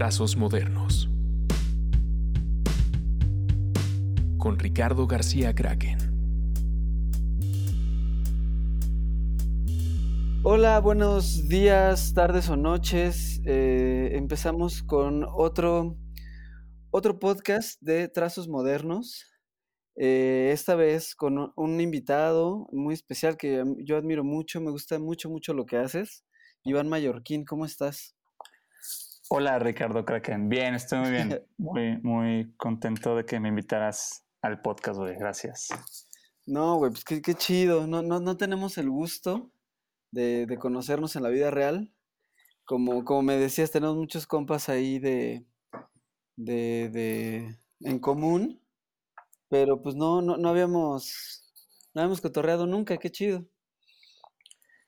Trazos Modernos. Con Ricardo García Kraken. Hola, buenos días, tardes o noches. Eh, empezamos con otro, otro podcast de Trazos Modernos. Eh, esta vez con un invitado muy especial que yo admiro mucho, me gusta mucho, mucho lo que haces. Iván Mallorquín, ¿cómo estás? Hola Ricardo Kraken, bien, estoy muy bien, muy, muy contento de que me invitaras al podcast, güey, gracias. No, güey, pues qué, chido, no, no, no tenemos el gusto de, de, conocernos en la vida real. Como, como me decías, tenemos muchos compas ahí de, de, de en común, pero pues no, no, no habíamos, no habíamos cotorreado nunca, qué chido.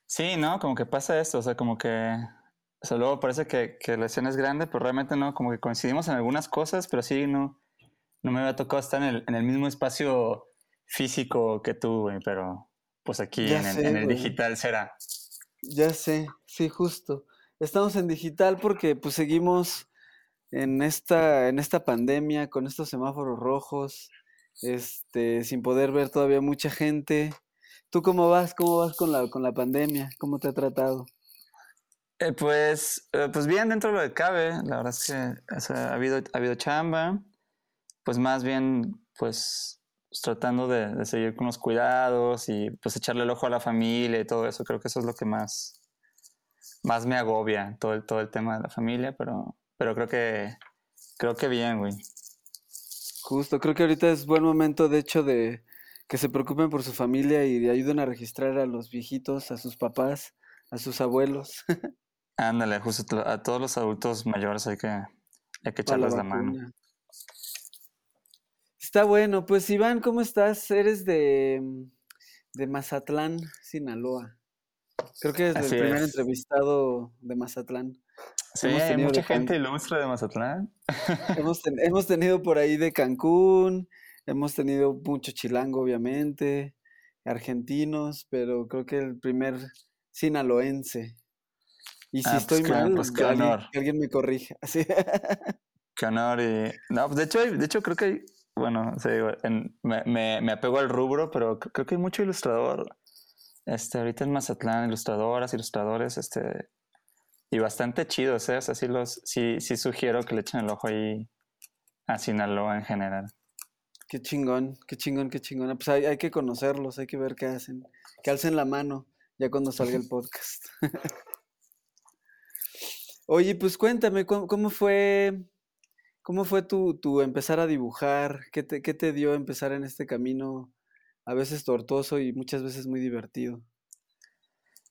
Sí, ¿no? Como que pasa esto, o sea, como que, o sea, luego parece que, que la escena es grande, pero realmente no, como que coincidimos en algunas cosas, pero sí, no, no me había tocado estar en el, en el mismo espacio físico que tú, güey, pero pues aquí en, en, el digital será. Ya sé, sí, justo. Estamos en digital porque pues seguimos en esta, en esta pandemia, con estos semáforos rojos, este, sin poder ver todavía mucha gente. ¿Tú cómo vas? ¿Cómo vas con la, con la pandemia? ¿Cómo te ha tratado? Eh, pues, eh, pues bien dentro de lo que cabe. La verdad es que ha, habido, ha habido chamba. Pues más bien, pues, tratando de, de, seguir con los cuidados y pues echarle el ojo a la familia y todo eso. Creo que eso es lo que más, más me agobia, todo el, todo el tema de la familia, pero, pero creo que, creo que bien, güey. Justo, creo que ahorita es buen momento, de hecho, de que se preocupen por su familia y ayuden a registrar a los viejitos, a sus papás, a sus abuelos. Ándale, justo a todos los adultos mayores hay que, hay que echarles la, la mano. Está bueno, pues Iván, ¿cómo estás? Eres de, de Mazatlán, Sinaloa. Creo que eres el primer entrevistado de Mazatlán. Sí, hay mucha gente ilustre de Mazatlán. Hemos, ten, hemos, tenido por ahí de Cancún, hemos tenido mucho chilango, obviamente, argentinos, pero creo que el primer sinaloense. Y si ah, estoy pues mal, pues que, alguien, que, alguien, me corrija. ¿Sí? Qué honor. Y... No, pues de hecho, de hecho creo que hay, bueno, sí, en, me, me, me apego al rubro, pero creo que hay mucho ilustrador. Este, ahorita en Mazatlán, ilustradoras, ilustradores, este, y bastante chidos, ¿eh? O sea, sí, los, sí, sí sugiero que le echen el ojo ahí a Sinaloa en general. Qué chingón, qué chingón, qué chingón. Pues hay, hay que conocerlos, hay que ver qué hacen. Que alcen la mano ya cuando salga el podcast. Oye, pues cuéntame, ¿cómo, cómo fue, cómo fue tu, tu, empezar a dibujar? ¿Qué te, ¿Qué te dio empezar en este camino a veces tortuoso y muchas veces muy divertido?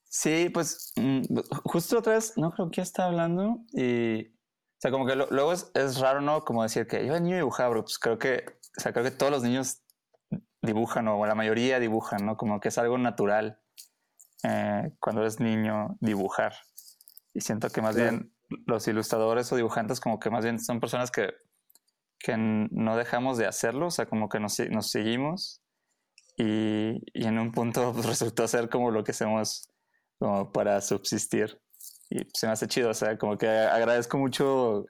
Sí, pues mm, justo otra vez, no creo que estaba hablando y, o sea, como que luego es, es, raro, ¿no? Como decir que yo de niño dibujaba, pero pues creo que, o sea, creo que todos los niños dibujan o la mayoría dibujan, ¿no? Como que es algo natural eh, cuando eres niño dibujar. Y siento que más claro. bien los ilustradores o dibujantes como que más bien son personas que, que no dejamos de hacerlo, o sea, como que nos, nos seguimos y, y en un punto pues, resultó ser como lo que hacemos como para subsistir. Y se me hace chido, o sea, como que agradezco mucho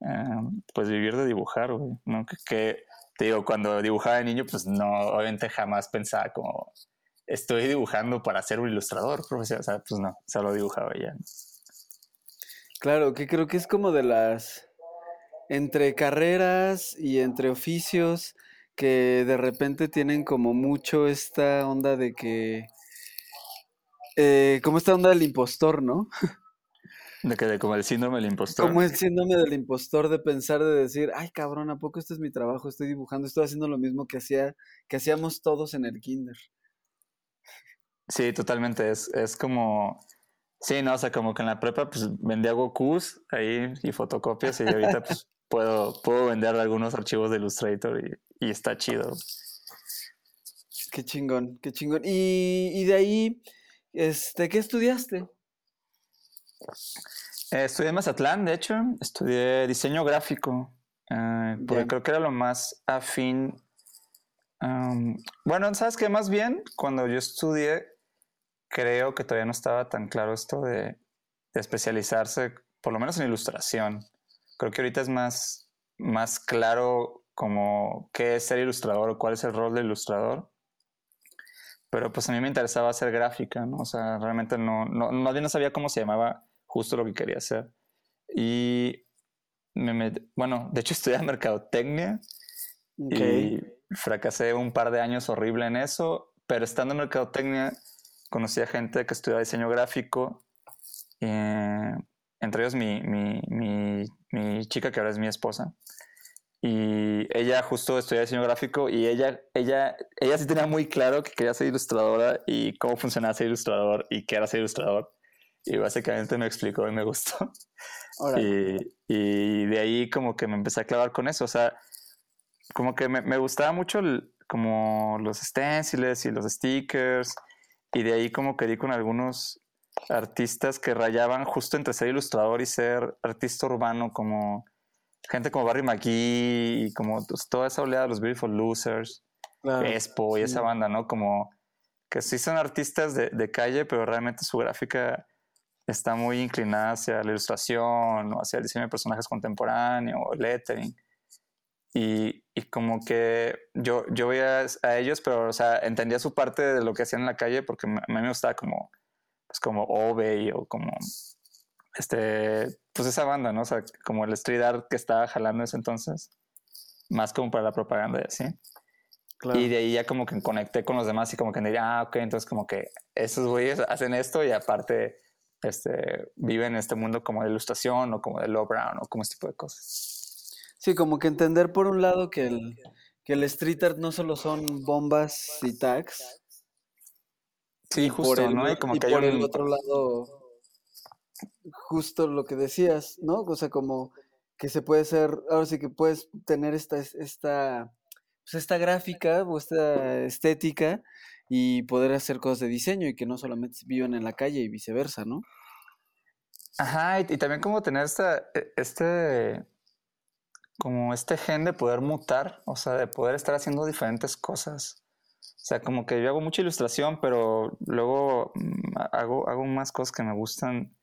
um, pues vivir de dibujar, güey, ¿no? Que, que, te digo, cuando dibujaba de niño, pues no, obviamente jamás pensaba como estoy dibujando para ser un ilustrador profesional, o sea, pues no, solo dibujaba ya. Claro, que creo que es como de las entre carreras y entre oficios que de repente tienen como mucho esta onda de que eh, como esta onda del impostor, ¿no? De que de como el síndrome del impostor. Como el síndrome del impostor de pensar, de decir, ay cabrón, ¿a poco este es mi trabajo? Estoy dibujando, estoy haciendo lo mismo que hacía, que hacíamos todos en el kinder. Sí, totalmente. Es, es como. Sí, no, o sea, como que en la prepa pues vendía Gokus ahí y fotocopias y ahorita pues puedo, puedo vender algunos archivos de Illustrator y, y está chido. Qué chingón, qué chingón. Y, y de ahí, este, ¿qué estudiaste? Eh, estudié en Mazatlán, de hecho, estudié diseño gráfico, eh, porque creo que era lo más afín. Um, bueno, ¿sabes qué? Más bien, cuando yo estudié, creo que todavía no estaba tan claro esto de, de, especializarse, por lo menos en ilustración. Creo que ahorita es más, más claro como qué es ser ilustrador o cuál es el rol del ilustrador. Pero pues a mí me interesaba hacer gráfica, ¿no? O sea, realmente no, no, no sabía cómo se llamaba justo lo que quería hacer. Y me, bueno, de hecho estudié mercadotecnia y fracasé un par de años horrible en eso, pero estando en mercadotecnia conocí a gente que estudiaba diseño gráfico, eh, entre ellos mi, mi, mi, mi, chica que ahora es mi esposa. Y ella justo estudiaba diseño gráfico y ella, ella, ella sí tenía muy claro que quería ser ilustradora y cómo funcionaba ser ilustrador y qué era ser ilustrador. Y básicamente me explicó y me gustó. Y, y, de ahí como que me empecé a clavar con eso. O sea, como que me, me gustaba mucho como los stencils y los stickers. Y de ahí como que di con algunos artistas que rayaban justo entre ser ilustrador y ser artista urbano, como gente como Barry McGee y como toda esa oleada de los Beautiful Losers, Expo y esa banda, ¿no? Como que sí son artistas de, de, calle, pero realmente su gráfica está muy inclinada hacia la ilustración o hacia el diseño de personajes contemporáneos o lettering. Y, y, como que yo, yo veía a ellos, pero, o sea, entendía su parte de lo que hacían en la calle porque a mí me gustaba como, pues como Obey o como, este, pues esa banda, ¿no? O sea, como el street art que estaba jalando ese entonces, más como para la propaganda y así. Y de ahí ya como que conecté con los demás y como que diría, ah, ok, entonces como que esos güeyes hacen esto y aparte este, viven en este mundo como de ilustración o como de low brown o como este tipo de cosas. Sí, como que entender por un lado que el, que el street art no solo son bombas y tags. Sí, justo, ¿no? Y, como que por el otro lado, justo lo que decías, ¿no? O sea, como que se puede ser, ahora sí que puedes tener esta, esta, pues esta gráfica o esta estética y poder hacer cosas de diseño y que no solamente vivan en la calle y viceversa, ¿no? Ajá, y, también como tener esta, e, este, como este gen de poder mutar, o sea, de poder estar haciendo diferentes cosas. O sea, como que yo hago mucha ilustración, pero luego mm, hago, hago más cosas que me gustan,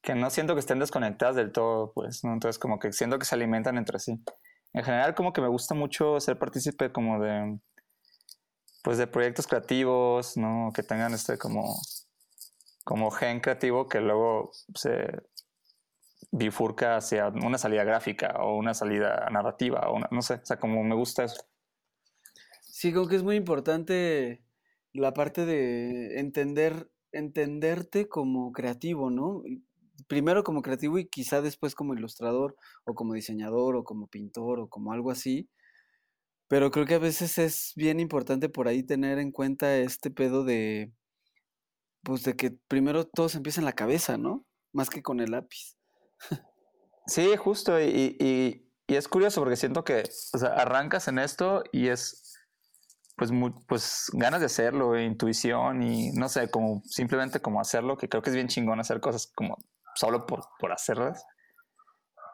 que no siento que estén desconectadas del todo, pues, ¿no? Entonces como que siento que se alimentan entre sí. En general como que me gusta mucho ser partícipe como de, pues de proyectos creativos, ¿no? Que tengan este como, como gen creativo que luego se bifurca hacia una salida gráfica o una salida narrativa o no sé, o sea, como me gusta eso. Sí, creo que es muy importante la parte de entender, entenderte como creativo, ¿no? Primero como creativo y quizá después como ilustrador o como diseñador o como pintor o como algo así pero creo que a veces es bien importante por ahí tener en cuenta este pedo de, pues de que primero todo se empieza en la cabeza, ¿no? Más que con el lápiz. Sí, justo. Y, y, es curioso porque siento que, o arrancas en esto y es, pues, pues ganas de hacerlo, intuición y no sé, como simplemente como hacerlo, que creo que es bien chingón hacer cosas como solo por, por hacerlas.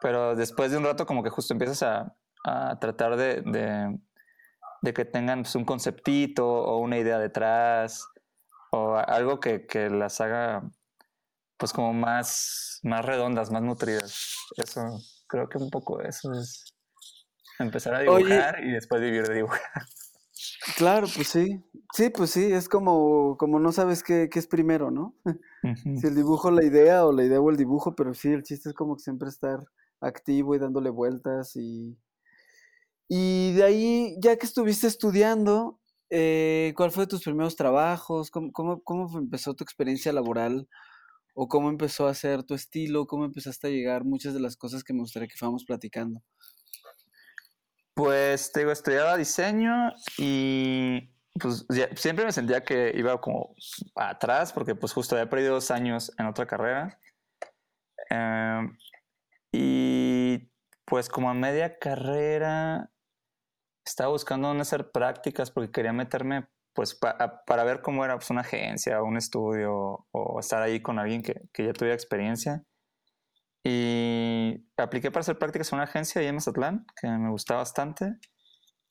Pero después de un rato como que justo empiezas a, a tratar de, de, que tengan pues, un conceptito o una idea detrás o algo que, que, las haga pues como más, más redondas, más nutridas. Eso, creo que un poco eso es empezar a dibujar y después vivir de dibujar. Claro, pues sí. Sí, pues sí, es como, como no sabes qué, qué es primero, ¿no? Si el dibujo la idea o la idea o el dibujo, pero sí, el chiste es como siempre estar activo y dándole vueltas y, y de ahí, ya que estuviste estudiando, eh, ¿cuál fue tus primeros trabajos? ¿Cómo, ¿Cómo, empezó tu experiencia laboral? ¿O cómo empezó a ser tu estilo? ¿Cómo empezaste a llegar? Muchas de las cosas que me gustaría que fuéramos platicando. Pues te digo, estudiaba diseño y pues siempre me sentía que iba como atrás porque pues justo había perdido dos años en otra carrera. Em, y pues como a media carrera estaba buscando hacer prácticas porque quería meterme pues para ver cómo era pues, una agencia o un estudio o estar ahí con alguien que, que, ya tuviera experiencia. Y apliqué para hacer prácticas en una agencia ahí en Mazatlán, que me gustaba bastante.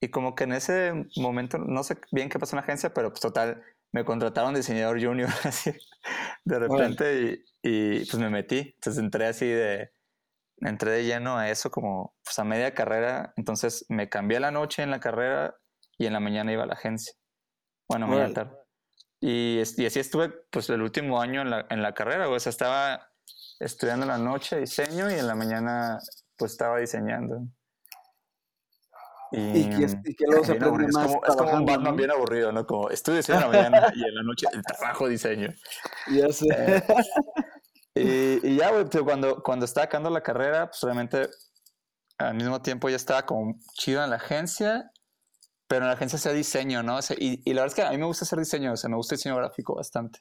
Y como que en ese momento, no sé bien qué pasó en la agencia, pero pues total, me contrataron diseñador junior así de repente y, y, pues me metí. Entonces entré así de, entré de lleno a eso como pues, a media carrera. Entonces me cambié la noche en la carrera y en la mañana iba a la agencia. Bueno, Órale. tarde. Y, y así estuve pues el último año en la, en la carrera. O sea, estaba estudiando en la noche diseño y en la mañana pues estaba diseñando. Y y que luego se bien aprende aburrido. es, más como, es como un Batman ¿no? bien aburrido, ¿no? Como estudio diseño en la mañana y en la noche el trabajo diseño. Ya sé. Eh, y, y ya, güey, cuando, cuando estaba acabando la carrera, pues realmente al mismo tiempo ya estaba como chido en la agencia, pero en la agencia hacía diseño, ¿no? Y, y la verdad es que a mí me gusta hacer diseño, o sea, me gusta diseño gráfico bastante,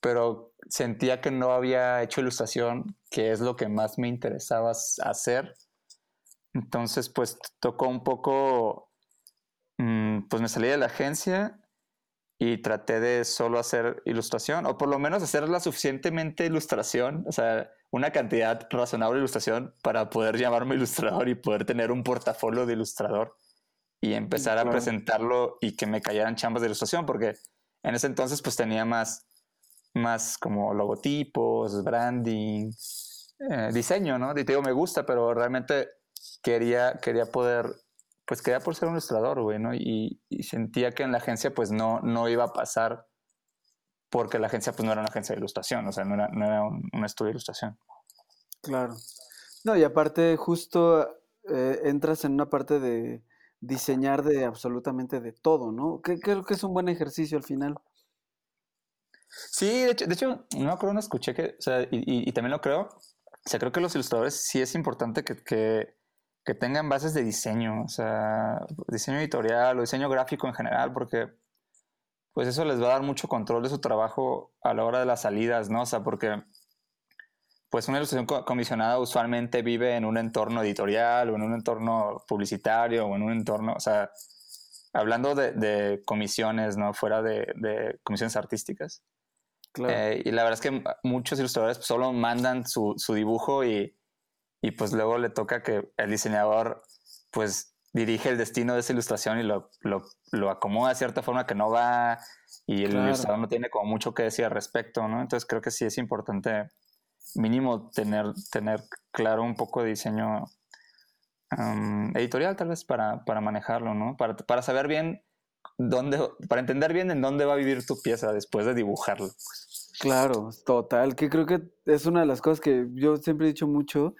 pero sentía que no había hecho ilustración, que es lo que más me interesaba hacer. Entonces, pues tocó un poco, mm, pues me salí de la agencia y traté de solo hacer ilustración, o por lo menos hacer la suficientemente ilustración, o sea, una cantidad razonable de ilustración para poder llamarme ilustrador y poder tener un portafolio de ilustrador y empezar a presentarlo y que me cayeran chambas de ilustración, porque en ese entonces pues tenía más, más como logotipos, branding, eh, diseño, ¿no? Y te digo, me gusta, pero realmente quería, quería poder pues quería por ser un ilustrador, güey, ¿no? Y, y sentía que en la agencia pues no, no iba a pasar porque la agencia pues no era una agencia de ilustración, o sea, no era, no era un, un estudio de ilustración. Claro. No, y aparte justo eh, entras en una parte de diseñar de absolutamente de todo, ¿no? Creo que es un buen ejercicio al final. Sí, de hecho, de hecho no acuerdo, no escuché que, o sea, y también lo creo, o sea, creo que los ilustradores sí es importante que, que, que tengan bases de diseño, o sea, diseño editorial o diseño gráfico en general, porque pues eso les va a dar mucho control de su trabajo a la hora de las salidas, ¿no? O sea, porque pues una ilustración co- comisionada usualmente vive en un entorno editorial o en un entorno publicitario o en un entorno, o sea, hablando de, de comisiones, ¿no? Fuera de, de comisiones artísticas. Claro. Eh, y la verdad es que muchos ilustradores solo mandan su, su dibujo y, y pues luego le toca que el diseñador pues dirige el destino de esa ilustración y lo, lo, lo acomoda de cierta forma que no va y el Claro. ilustrador no tiene como mucho que decir al respecto, ¿no? Entonces creo que sí es importante mínimo tener, tener claro un poco de diseño um, editorial tal vez para, para manejarlo, ¿no? Para, para saber bien dónde, para entender bien en dónde va a vivir tu pieza después de dibujarlo. pues. Claro, total, que creo que es una de las cosas que yo siempre he dicho mucho,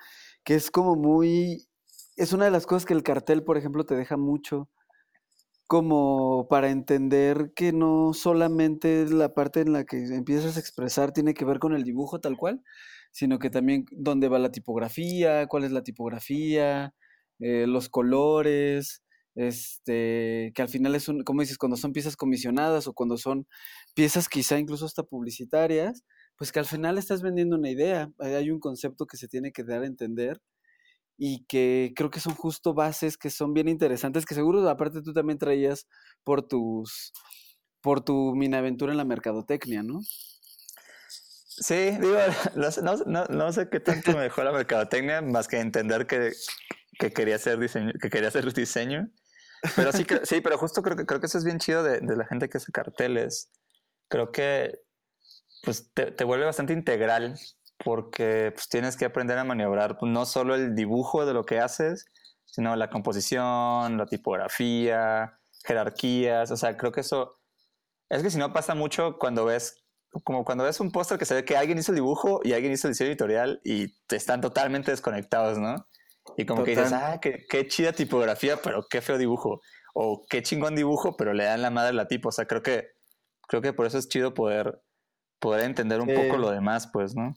que es como muy, es una de las cosas que el cartel, por ejemplo, te deja mucho, como para entender que no solamente la parte en la que empiezas a expresar tiene que ver con el dibujo tal cual, sino que también dónde va la tipografía, cuál es la tipografía, eh, los colores, este, que al final es un, como dices, cuando son piezas comisionadas o cuando son piezas quizá incluso hasta publicitarias, pues que al final estás vendiendo una idea, hay un concepto que se tiene que dar a entender y que creo que son justo bases que son bien interesantes, que seguro aparte tú también traías por tus por tu minaventura en la mercadotecnia, ¿no? Sí, digo, no, no, no- sé qué tanto me dejó la mercadotecnia, más que entender que, que quería hacer diseño, que quería hacer diseño. Pero sí, sí, pero justo creo que, creo que eso es bien chido de, de la gente que hace carteles. Creo que pues te, te vuelve bastante integral porque pues, tienes que aprender a maniobrar no solo el dibujo de lo que haces, sino la composición, la tipografía, jerarquías. O sea, creo que eso es que si no pasa mucho cuando ves, como cuando ves un póster que se ve que alguien hizo el dibujo y alguien hizo el diseño editorial y están totalmente desconectados, ¿no? Y como que dices, Total. ah, qué, qué chida tipografía, pero qué feo dibujo. O qué chingón dibujo, pero le dan la madre a la tipo. O sea, creo que, creo que por eso es chido poder, poder entender un poco Eh, lo demás, pues, ¿no?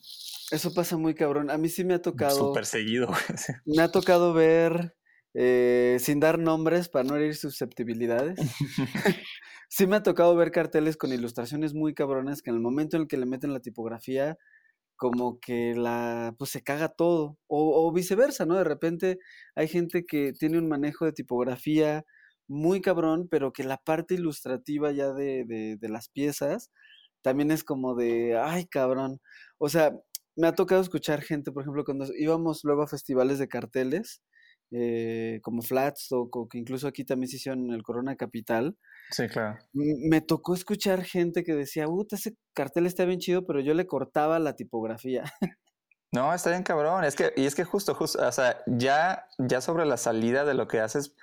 Eso pasa muy cabrón. A mí sí me ha tocado Súper seguido. me ha tocado ver eh, sin dar nombres para no herir susceptibilidades. Sí me ha tocado ver carteles con ilustraciones muy cabronas que en el momento en el que le meten la tipografía, como que la, pues se caga todo. O, viceversa, ¿no? De repente hay gente que tiene un manejo de tipografía muy cabrón, pero que la parte ilustrativa ya de, de, de las piezas también es como de, ay, cabrón. O sea, me ha tocado escuchar gente, por ejemplo, cuando íbamos luego a festivales de carteles, eh, como Flats, o que incluso aquí también se hicieron en el Corona Capital, Sí, claro. me tocó escuchar gente que decía, puta, ese cartel está bien chido, pero yo le cortaba la tipografía. No, está bien cabrón. Es que, y es que justo, justo, o sea, ya, ya sobre la salida de lo que haces,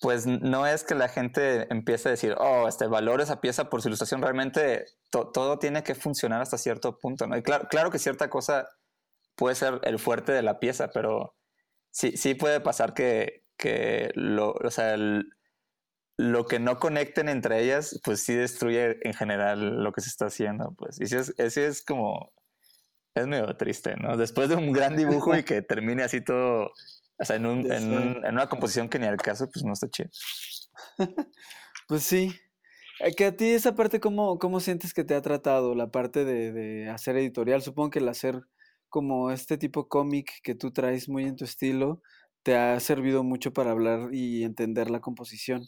pues no es que la gente empiece a decir, oh, este valor esa pieza por su ilustración. Realmente todo tiene que funcionar hasta cierto punto, ¿no? Y claro, claro que cierta cosa puede ser el fuerte de la pieza, pero sí, sí puede pasar que, que lo, o sea, lo que no conecten entre ellas, pues sí destruye en general lo que se está haciendo, pues. Y sí es, es como, es medio triste, ¿no? Después de un gran dibujo y que termine así todo, o sea, en, un, en, una composición que ni al caso, pues no está chido. pues sí. Eh, que a ti esa parte, ¿cómo, cómo sientes que te ha tratado? La parte de, de hacer editorial, supongo que el hacer como este tipo cómic que tú traes muy en tu estilo, te ha servido mucho para hablar y entender la composición.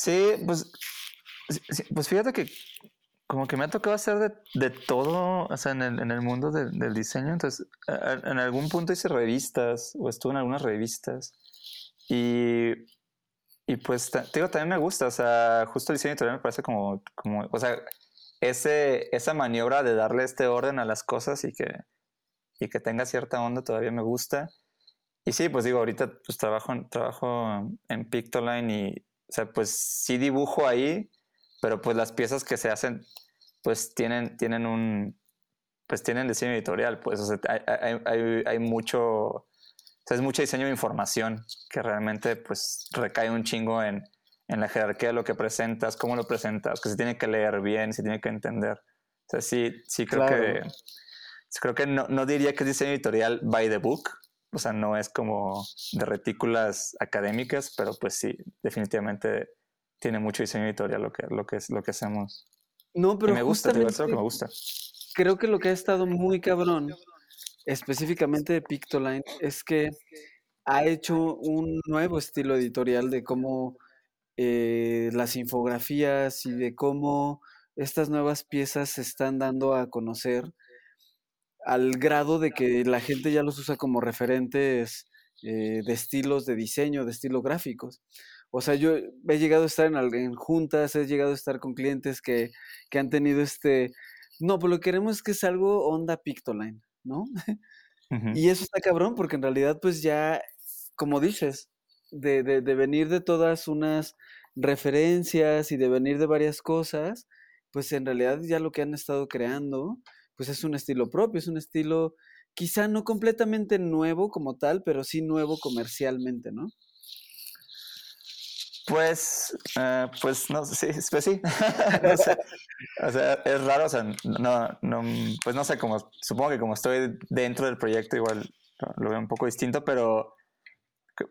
Sí, pues, pues fíjate que como que me ha tocado hacer de, de todo, o sea, en el, en el mundo del diseño. Entonces, en algún punto hice revistas o estuve en algunas revistas. Y, y pues, te digo, también me gusta, o sea, justo el diseño editorial me parece como, como o sea, ese, esa maniobra de darle este orden a las cosas y que, y que tenga cierta onda todavía me gusta. Y sí, pues digo, ahorita pues trabajo, trabajo en Pictoline y, o sea, pues sí dibujo ahí, pero pues las piezas que se hacen, pues tienen, tienen un, pues tienen diseño editorial, pues, o sea, hay, hay, hay mucho, o sea, es mucho diseño de información que realmente pues recae un chingo en, en la jerarquía de lo que presentas, cómo lo presentas, que se tiene que leer bien, se tiene que entender. O sea, sí, sí creo que, creo que no, no diría que es diseño editorial by the book, o sea, no es como de retículas académicas, pero pues sí, definitivamente tiene mucho diseño editorial lo que, lo que, lo que hacemos. No, pero me gusta, es lo que me gusta. Creo que lo que ha estado muy cabrón, específicamente de Pictoline, es que ha hecho un nuevo estilo editorial de cómo eh, las infografías y de cómo estas nuevas piezas se están dando a conocer al grado de que la gente ya los usa como referentes eh, de estilos de diseño, de estilos gráficos. O sea, yo he llegado a estar en, en juntas, he llegado a estar con clientes que, que han tenido este, no, pues lo que queremos es que es algo onda Pictoline, ¿no? Y eso está cabrón porque en realidad pues ya, como dices, de, de, de, venir de todas unas referencias y de venir de varias cosas, pues en realidad ya lo que han estado creando pues es un estilo propio, es un estilo quizá no completamente nuevo como tal, pero sí nuevo comercialmente, ¿no? Pues, eh, pues no sé, pues sí. O sea, es raro, o sea, no, no, pues no sé, como, supongo que como estoy dentro del proyecto, igual lo veo un poco distinto, pero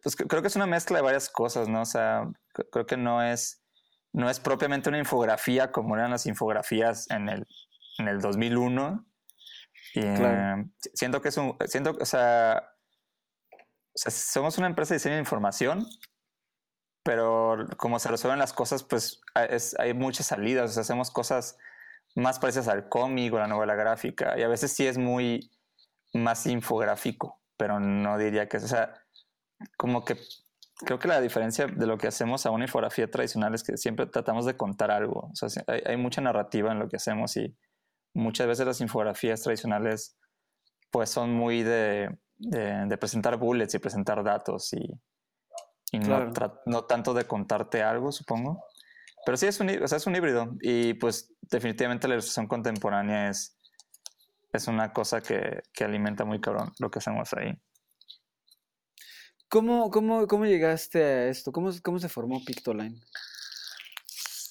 pues creo que es una mezcla de varias cosas, ¿no? O sea, creo que no es, no es propiamente una infografía como eran las infografías en el en el 2001. Y eh, siento que es un, siento, o sea, o sea, somos una empresa de diseño de información, pero como se resuelven las cosas, pues es, hay muchas salidas, o sea, hacemos cosas más parecidas al cómic o a la novela gráfica, y a veces sí es muy más infográfico, pero no diría que, o sea, como que creo que la diferencia de lo que hacemos a una infografía tradicional es que siempre tratamos de contar algo, o sea, hay, hay mucha narrativa en lo que hacemos y muchas veces las infografías tradicionales pues son muy de, de, presentar bullets y presentar datos y, y no, no, tanto de contarte algo, supongo. Pero sí es un, o sea, es un híbrido y pues definitivamente la ilustración contemporánea es, es una cosa que, que alimenta muy cabrón lo que hacemos ahí. ¿Cómo, cómo, cómo llegaste a esto? ¿Cómo, cómo se formó Pictoline?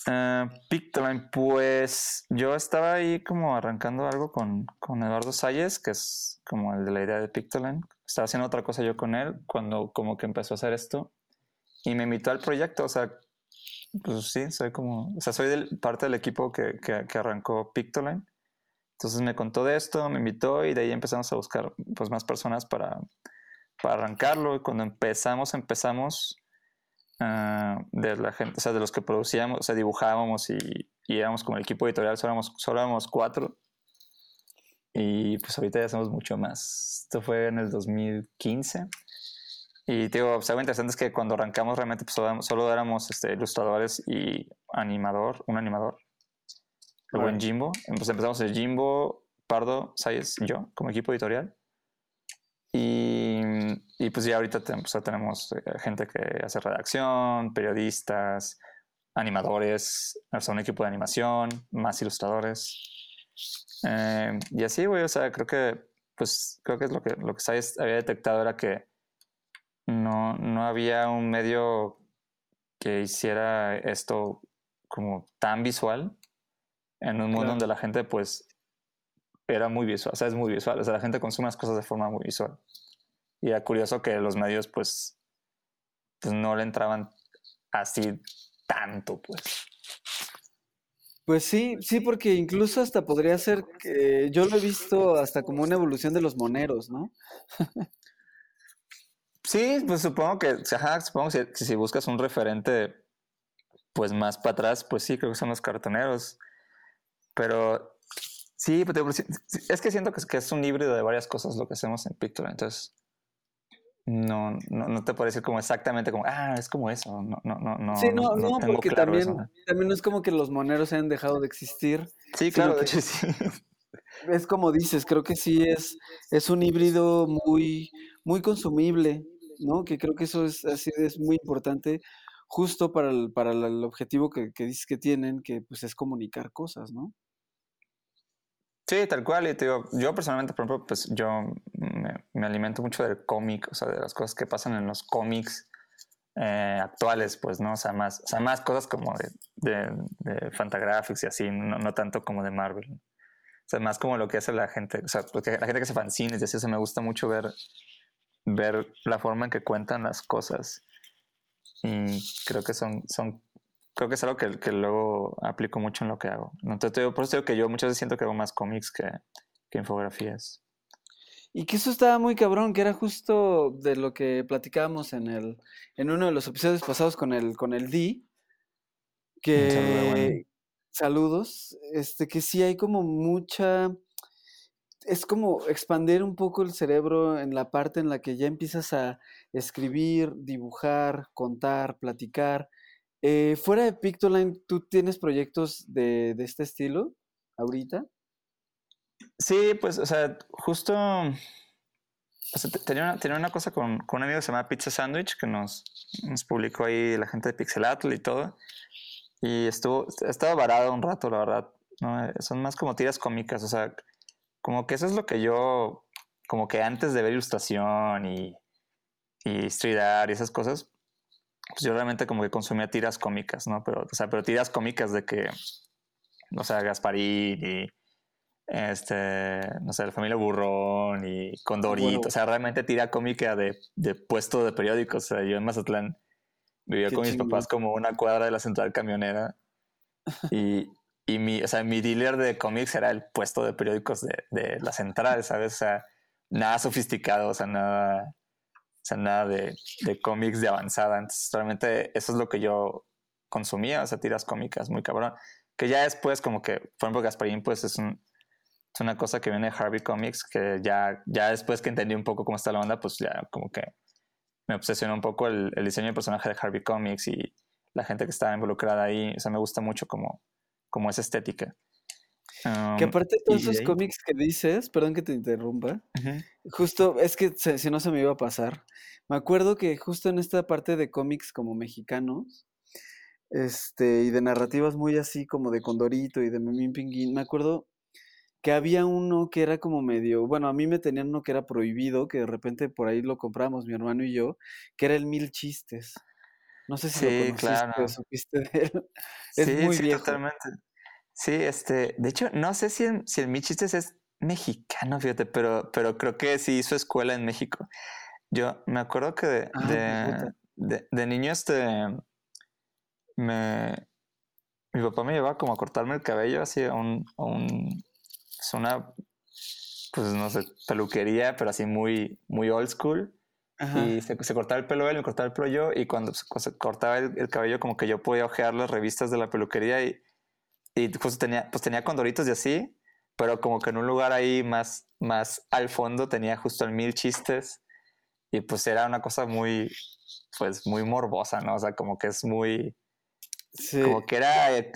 Uh, Pictoline, pues yo estaba ahí como arrancando algo con, con, Eduardo Salles, que es como el de la idea de Pictoline. Estaba haciendo otra cosa yo con él cuando como que empezó a hacer esto y me invitó al proyecto, o sea, pues sí, soy como, o sea, soy parte del equipo que, que, que, arrancó Pictoline. Entonces me contó de esto, me invitó y de ahí empezamos a buscar pues más personas para, para arrancarlo y cuando empezamos, empezamos Ah, de la gente, o sea, de los que producíamos, o sea, dibujábamos y, y éramos como el equipo editorial, solo éramos, solo éramos cuatro. Y pues ahorita ya somos mucho más. Esto fue en el 2015. Y digo, pues, algo interesante es que cuando arrancamos realmente pues, solo, éramos este, ilustradores y animador, un animador. Luego en Jimbo, pues empezamos el Jimbo, Pardo, Sayes y yo como equipo editorial. Y, y pues ya ahorita tenemos eh, gente que hace redacción, periodistas, animadores, o un equipo de animación, más ilustradores. Eh, y así, güey, o sea, creo que, pues, creo que es lo que, lo que había detectado era que no, no había un medio que hiciera esto como tan visual en un mundo donde la gente, pues, era muy visual, o sea, es muy visual, o sea, la gente consume las cosas de forma muy visual. Y era curioso que los medios, pues, pues no le entraban así tanto, pues. Pues sí, sí, porque incluso hasta podría ser que yo lo he visto hasta como una evolución de los moneros, ¿no? sí, pues supongo que, ajá, supongo que si, buscas un referente, pues más para atrás, pues sí, creo que son los cartoneros. Pero sí, pues, es que siento que es, un híbrido de varias cosas lo que hacemos en Picture, entonces no, no, no te puedo decir como exactamente como, ah, es como eso. No, no, no, no. Sí, no, no, porque también, también no es como que los moneros hayan dejado de existir. Sí, claro, de hecho sí. Es como dices, creo que sí es, es un híbrido muy, muy consumible, ¿no? Que creo que eso es, así, es muy importante justo para el, para el objetivo que, que dices que tienen, que pues es comunicar cosas, ¿no? Sí, tal cual. Y te digo, yo personalmente, por ejemplo, pues yo me, alimento mucho del cómic, o sea, de las cosas que pasan en los cómics eh, actuales, pues, ¿no? O sea, más, o sea, más cosas como de, de, Fantagraphics y así, no, no, tanto como de Marvel. O sea, más como lo que hace la gente, o sea, la gente que hace fanzines y así, o sea, me gusta mucho ver, ver la forma en que cuentan las cosas. Y creo que son, son creo que es algo que, que, luego aplico mucho en lo que hago. Entonces, por eso digo que yo muchas veces siento que hago más cómics que, que infografías. Y que eso estaba muy cabrón, que era justo de lo que platicábamos en el, en uno de los episodios pasados con el, con el D. Que saludos. Este, que sí hay como mucha. Es como expandir un poco el cerebro en la parte en la que ya empiezas a escribir, dibujar, contar, platicar eh, fuera de Pictoline, ¿tú tienes proyectos de, este estilo ahorita? Sí, pues, o sea, justo tenía, una, tenía, una, cosa con, con, un amigo que se llama Pizza Sandwich que nos, nos publicó ahí la gente de Pixelatl y todo. Y estuvo, estaba varado un rato, la verdad. ¿no? Eh, son más como tiras cómicas, o sea, como que eso es lo que yo, como que antes de ver ilustración y, y street art y esas cosas, pues yo realmente como que consumía tiras cómicas, ¿no? Pero, o sea, pero tiras cómicas de que, o sea, Gasparín y, este, no sé, la familia Burrón y Condorito, o sea, realmente tira cómica de, de, puesto de periódicos, o sea, yo en Mazatlán vivía con mis papás como una cuadra de la central camionera y, y mi, o sea, mi dealer de cómics era el puesto de periódicos de, de la central, ¿sabes? O sea, nada sofisticado, o sea, nada sea, nada de, de cómics de avanzada. Entonces, realmente eso es lo que yo consumía, o sea, tiras cómicas muy cabrón. Que ya después, como que, por ejemplo, Gasparín, pues es, un, es una cosa que viene de Harvey Comics, que ya, ya después que entendí un poco cómo está la onda, pues ya como que me obsesionó un poco el, el diseño del personaje de Harvey Comics y la gente que estaba involucrada ahí. O sea, me gusta mucho como, como esa estética que aparte de todos esos cómics que dices, perdón que te interrumpa, justo es que si no se me iba a pasar. Me acuerdo que justo en esta parte de cómics como mexicanos, este, y de narrativas muy así como de Condorito y de Memín Pinguín, me acuerdo que había uno que era como medio, bueno, a mí me tenían uno que era prohibido, que de repente por ahí lo compramos mi hermano y yo, que era el Mil Chistes. No sé si lo conociste claro. supiste de él. Es sí, muy sí, totalmente. Sí, este, de hecho, no sé si el, si el Mi Chistes es mexicano, fíjate, pero, pero creo que sí hizo escuela en México. Yo me acuerdo que de, ah, de, niño, este, me, mi papá me llevaba como a cortarme el cabello así a un, un es una, pues no sé, peluquería, pero así muy, muy old school. Y se, cortaba el pelo él, me cortaba el pelo yo, y cuando se, cortaba el, el, cabello, como que yo podía ojear las revistas de la peluquería y y justo tenía, pues tenía condoritos y así, pero como que en un lugar ahí más, más al fondo tenía justo el mil chistes. Y pues era una cosa muy, pues muy morbosa, ¿no? O sea, como que es muy... Como que era eh,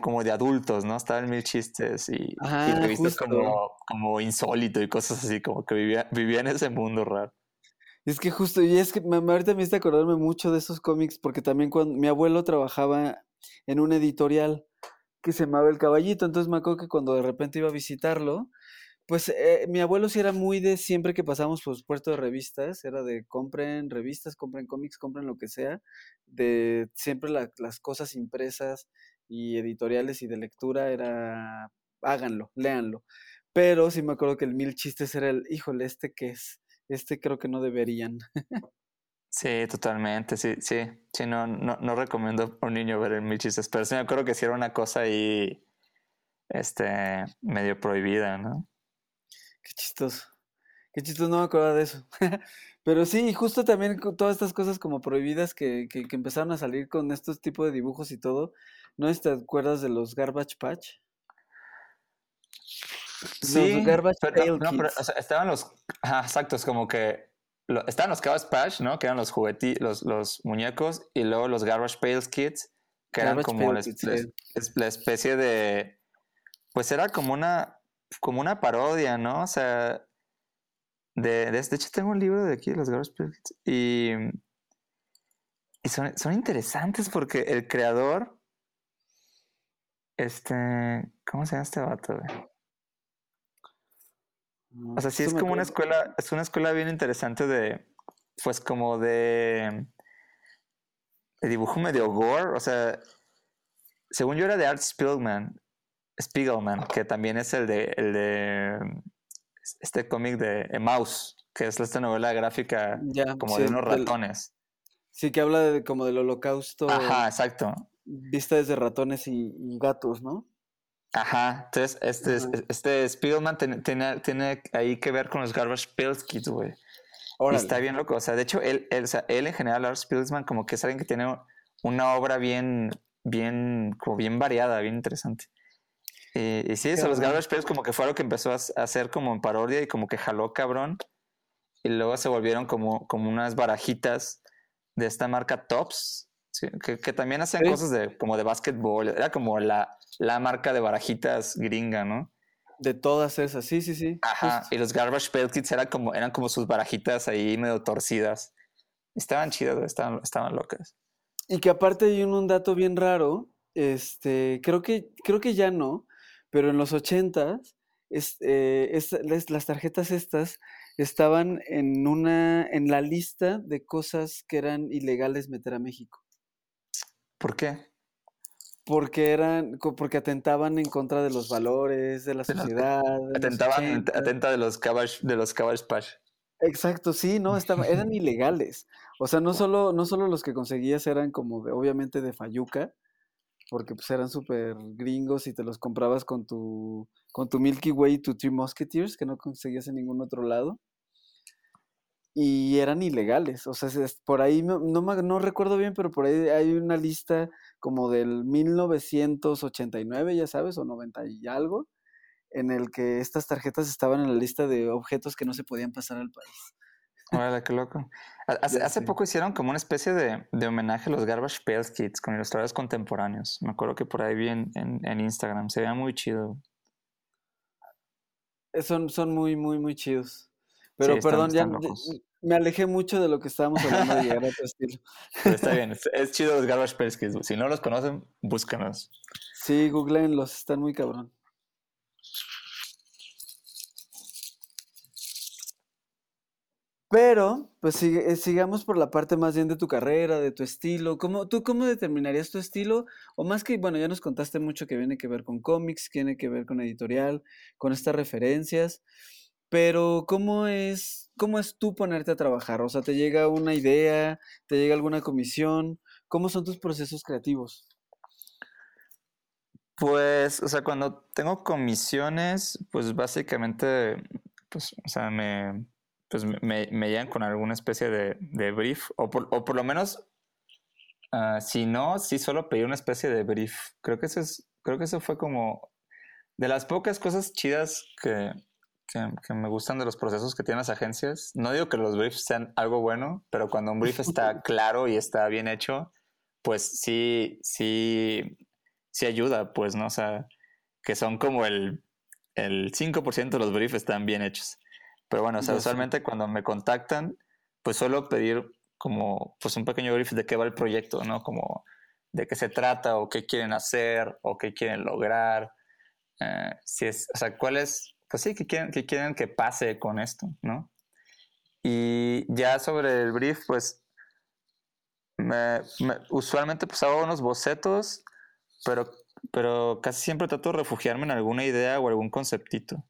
como de adultos, ¿no? Estaba en mil chistes y, revistas como, como insólito y cosas así, como que vivía, vivía en ese mundo raro. Es que justo, y es que me- ahorita me hice acordarme mucho de esos cómics, porque también cuando mi abuelo trabajaba en un editorial que se llamaba El Caballito, entonces me acuerdo que cuando de repente iba a visitarlo, pues eh, mi abuelo sí era muy de siempre que pasamos por puerto de revistas, era de compren revistas, compren cómics, compren lo que sea, de siempre la- las cosas impresas y editoriales y de lectura era háganlo, léanlo. Pero sí me acuerdo que el mil chistes era el, híjole, ¿este qué es? Este creo que no deberían. Sí, totalmente, sí, sí, sí, no, no, no recomiendo a un niño ver el Mil Chistes, pero sí me acuerdo que sí era una cosa ahí, este, medio prohibida, ¿no? Qué chistoso. Qué chistoso, no me acordaba de eso. Pero sí, justo también todas estas cosas como prohibidas que, que, que empezaron a salir con estos tipos de dibujos y todo. ¿No te acuerdas de los Garbage Patch? Sí, Garbage pero, no, pero, Kids. o sea, estaban los, ajá, exacto, es como que lo- estaban los Garbage Patch, ¿no? Que eran los juguetis, los, los muñecos, y luego los Garbage Pail Kids, que eran como la, Kids, la- sí. es- la especie de, pues era como una, como una parodia, ¿no? O sea, de, de, de hecho tengo un libro de aquí, de los Garbage Pail Kids, y, y son, son interesantes porque el creador, este, ¿cómo se llama este vato, güey? No, O sea, sí es como una escuela, es una escuela bien interesante de, pues como de, de dibujo medio gore, o sea, según yo era de Art Spiegelman, Spiegelman, que también es el de, el de este cómic de Mouse, que es esta novela gráfica Ya, como sí, de unos del- ratones. sí, que habla de, como del holocausto Ajá, exacto. vista desde ratones y, y gatos, ¿no? Ajá, entonces este, Ajá. este Spiegelman tiene, ahí que ver con los Garbage Pail Kids, güey. Y está bien loco. O sea, de hecho, él, él, o sea, él en general, Lars Spilsman, como que es alguien que tiene una obra bien, bien, como bien variada, bien interesante. Y, y sí, eso, los. Garbage Pails como que fue lo que empezó a hacer como en parodia y como que jaló cabrón. Y luego se volvieron como, como unas barajitas de esta marca Tops, sí, que, que también hacían Sí. cosas de, como de básquetbol. Era como la, la marca de barajitas gringa, ¿no? De todas esas, sí, sí, sí. Ajá, justo. y los Garbage Pail Kids eran como, eran como sus barajitas ahí medio torcidas. Estaban chidas, estaban, estaban locas. Y que aparte hay un, un dato bien raro, este, creo que, creo que ya no, pero en los ochentas, es, eh, es- las, las tarjetas estas estaban en una, en la lista de cosas que eran ilegales meter a México, ¿Por qué? Porque eran, porque atentaban en contra de los valores, de la sociedad. de Atentaban, 80. atenta de los Cabbage, de los Cabbage Patch. Exacto, sí, no, estaban, eran ilegales. O sea, no solo, no solo los que conseguías eran como de, obviamente de Fayuca, porque pues eran súper gringos y te los comprabas con tu, con tu Milky Way y tu Three Musketeers, que no conseguías en ningún otro lado. Y eran ilegales. O sea, por ahí no, no, me- no recuerdo bien, pero por ahí hay una lista como del 1989, ya sabes, o 90 y algo, en el que estas tarjetas estaban en la lista de objetos que no se podían pasar al país. Órale, qué loco. Ha- Hace, hace poco hicieron como una especie de, de homenaje a los Garbage Pail Kids con ilustradores contemporáneos. Me acuerdo que por ahí vi en, en, en Instagram. Se veía muy chido. Eh, Son, son muy, muy, muy chidos. Pero perdón, ya, me alejé mucho de lo que estábamos hablando de llegar a tu estilo. Pero está bien, es, es chido los Garbage Pail Kids. Si no los conocen, búscanos. Sí, googleenlos, están muy cabrón. Pero, pues eh, sigamos por la parte más bien de tu carrera, de tu estilo. ¿Cómo, ¿Tú cómo determinarías tu estilo? O más que, bueno, ya nos contaste mucho que viene que ver con cómics, tiene que ver con editorial, con estas referencias. Pero, ¿cómo es, cómo es tú ponerte a trabajar? O sea, ¿te llega una idea? ¿Te llega alguna comisión? ¿Cómo son tus procesos creativos? Pues, o sea, cuando tengo comisiones, pues básicamente, pues, o sea, me, pues me, llegan con alguna especie de, brief, o por, o por lo menos, ah, si no, sí solo pedí una especie de brief. Creo que eso es, creo que eso fue como de las pocas cosas chidas que, que, que me gustan de los procesos que tienen las agencias. No digo que los briefs sean algo bueno, pero cuando un brief está claro y está bien hecho, pues sí, sí, sí ayuda, pues, ¿no? O sea, que son como el, el 5% de los briefs están bien hechos. Pero bueno, o sea, usualmente cuando me contactan, pues suelo pedir como pues un pequeño brief de qué va el proyecto, ¿no? Como de qué se trata o qué quieren hacer o qué quieren lograr. eh, si es, o sea, cuál es, pues sí, qué quieren, qué quieren que pase con esto, ¿no? Y ya sobre el brief, pues me- me- usualmente pues hago unos bocetos, pero, pero casi siempre trato de refugiarme en alguna idea o algún conceptito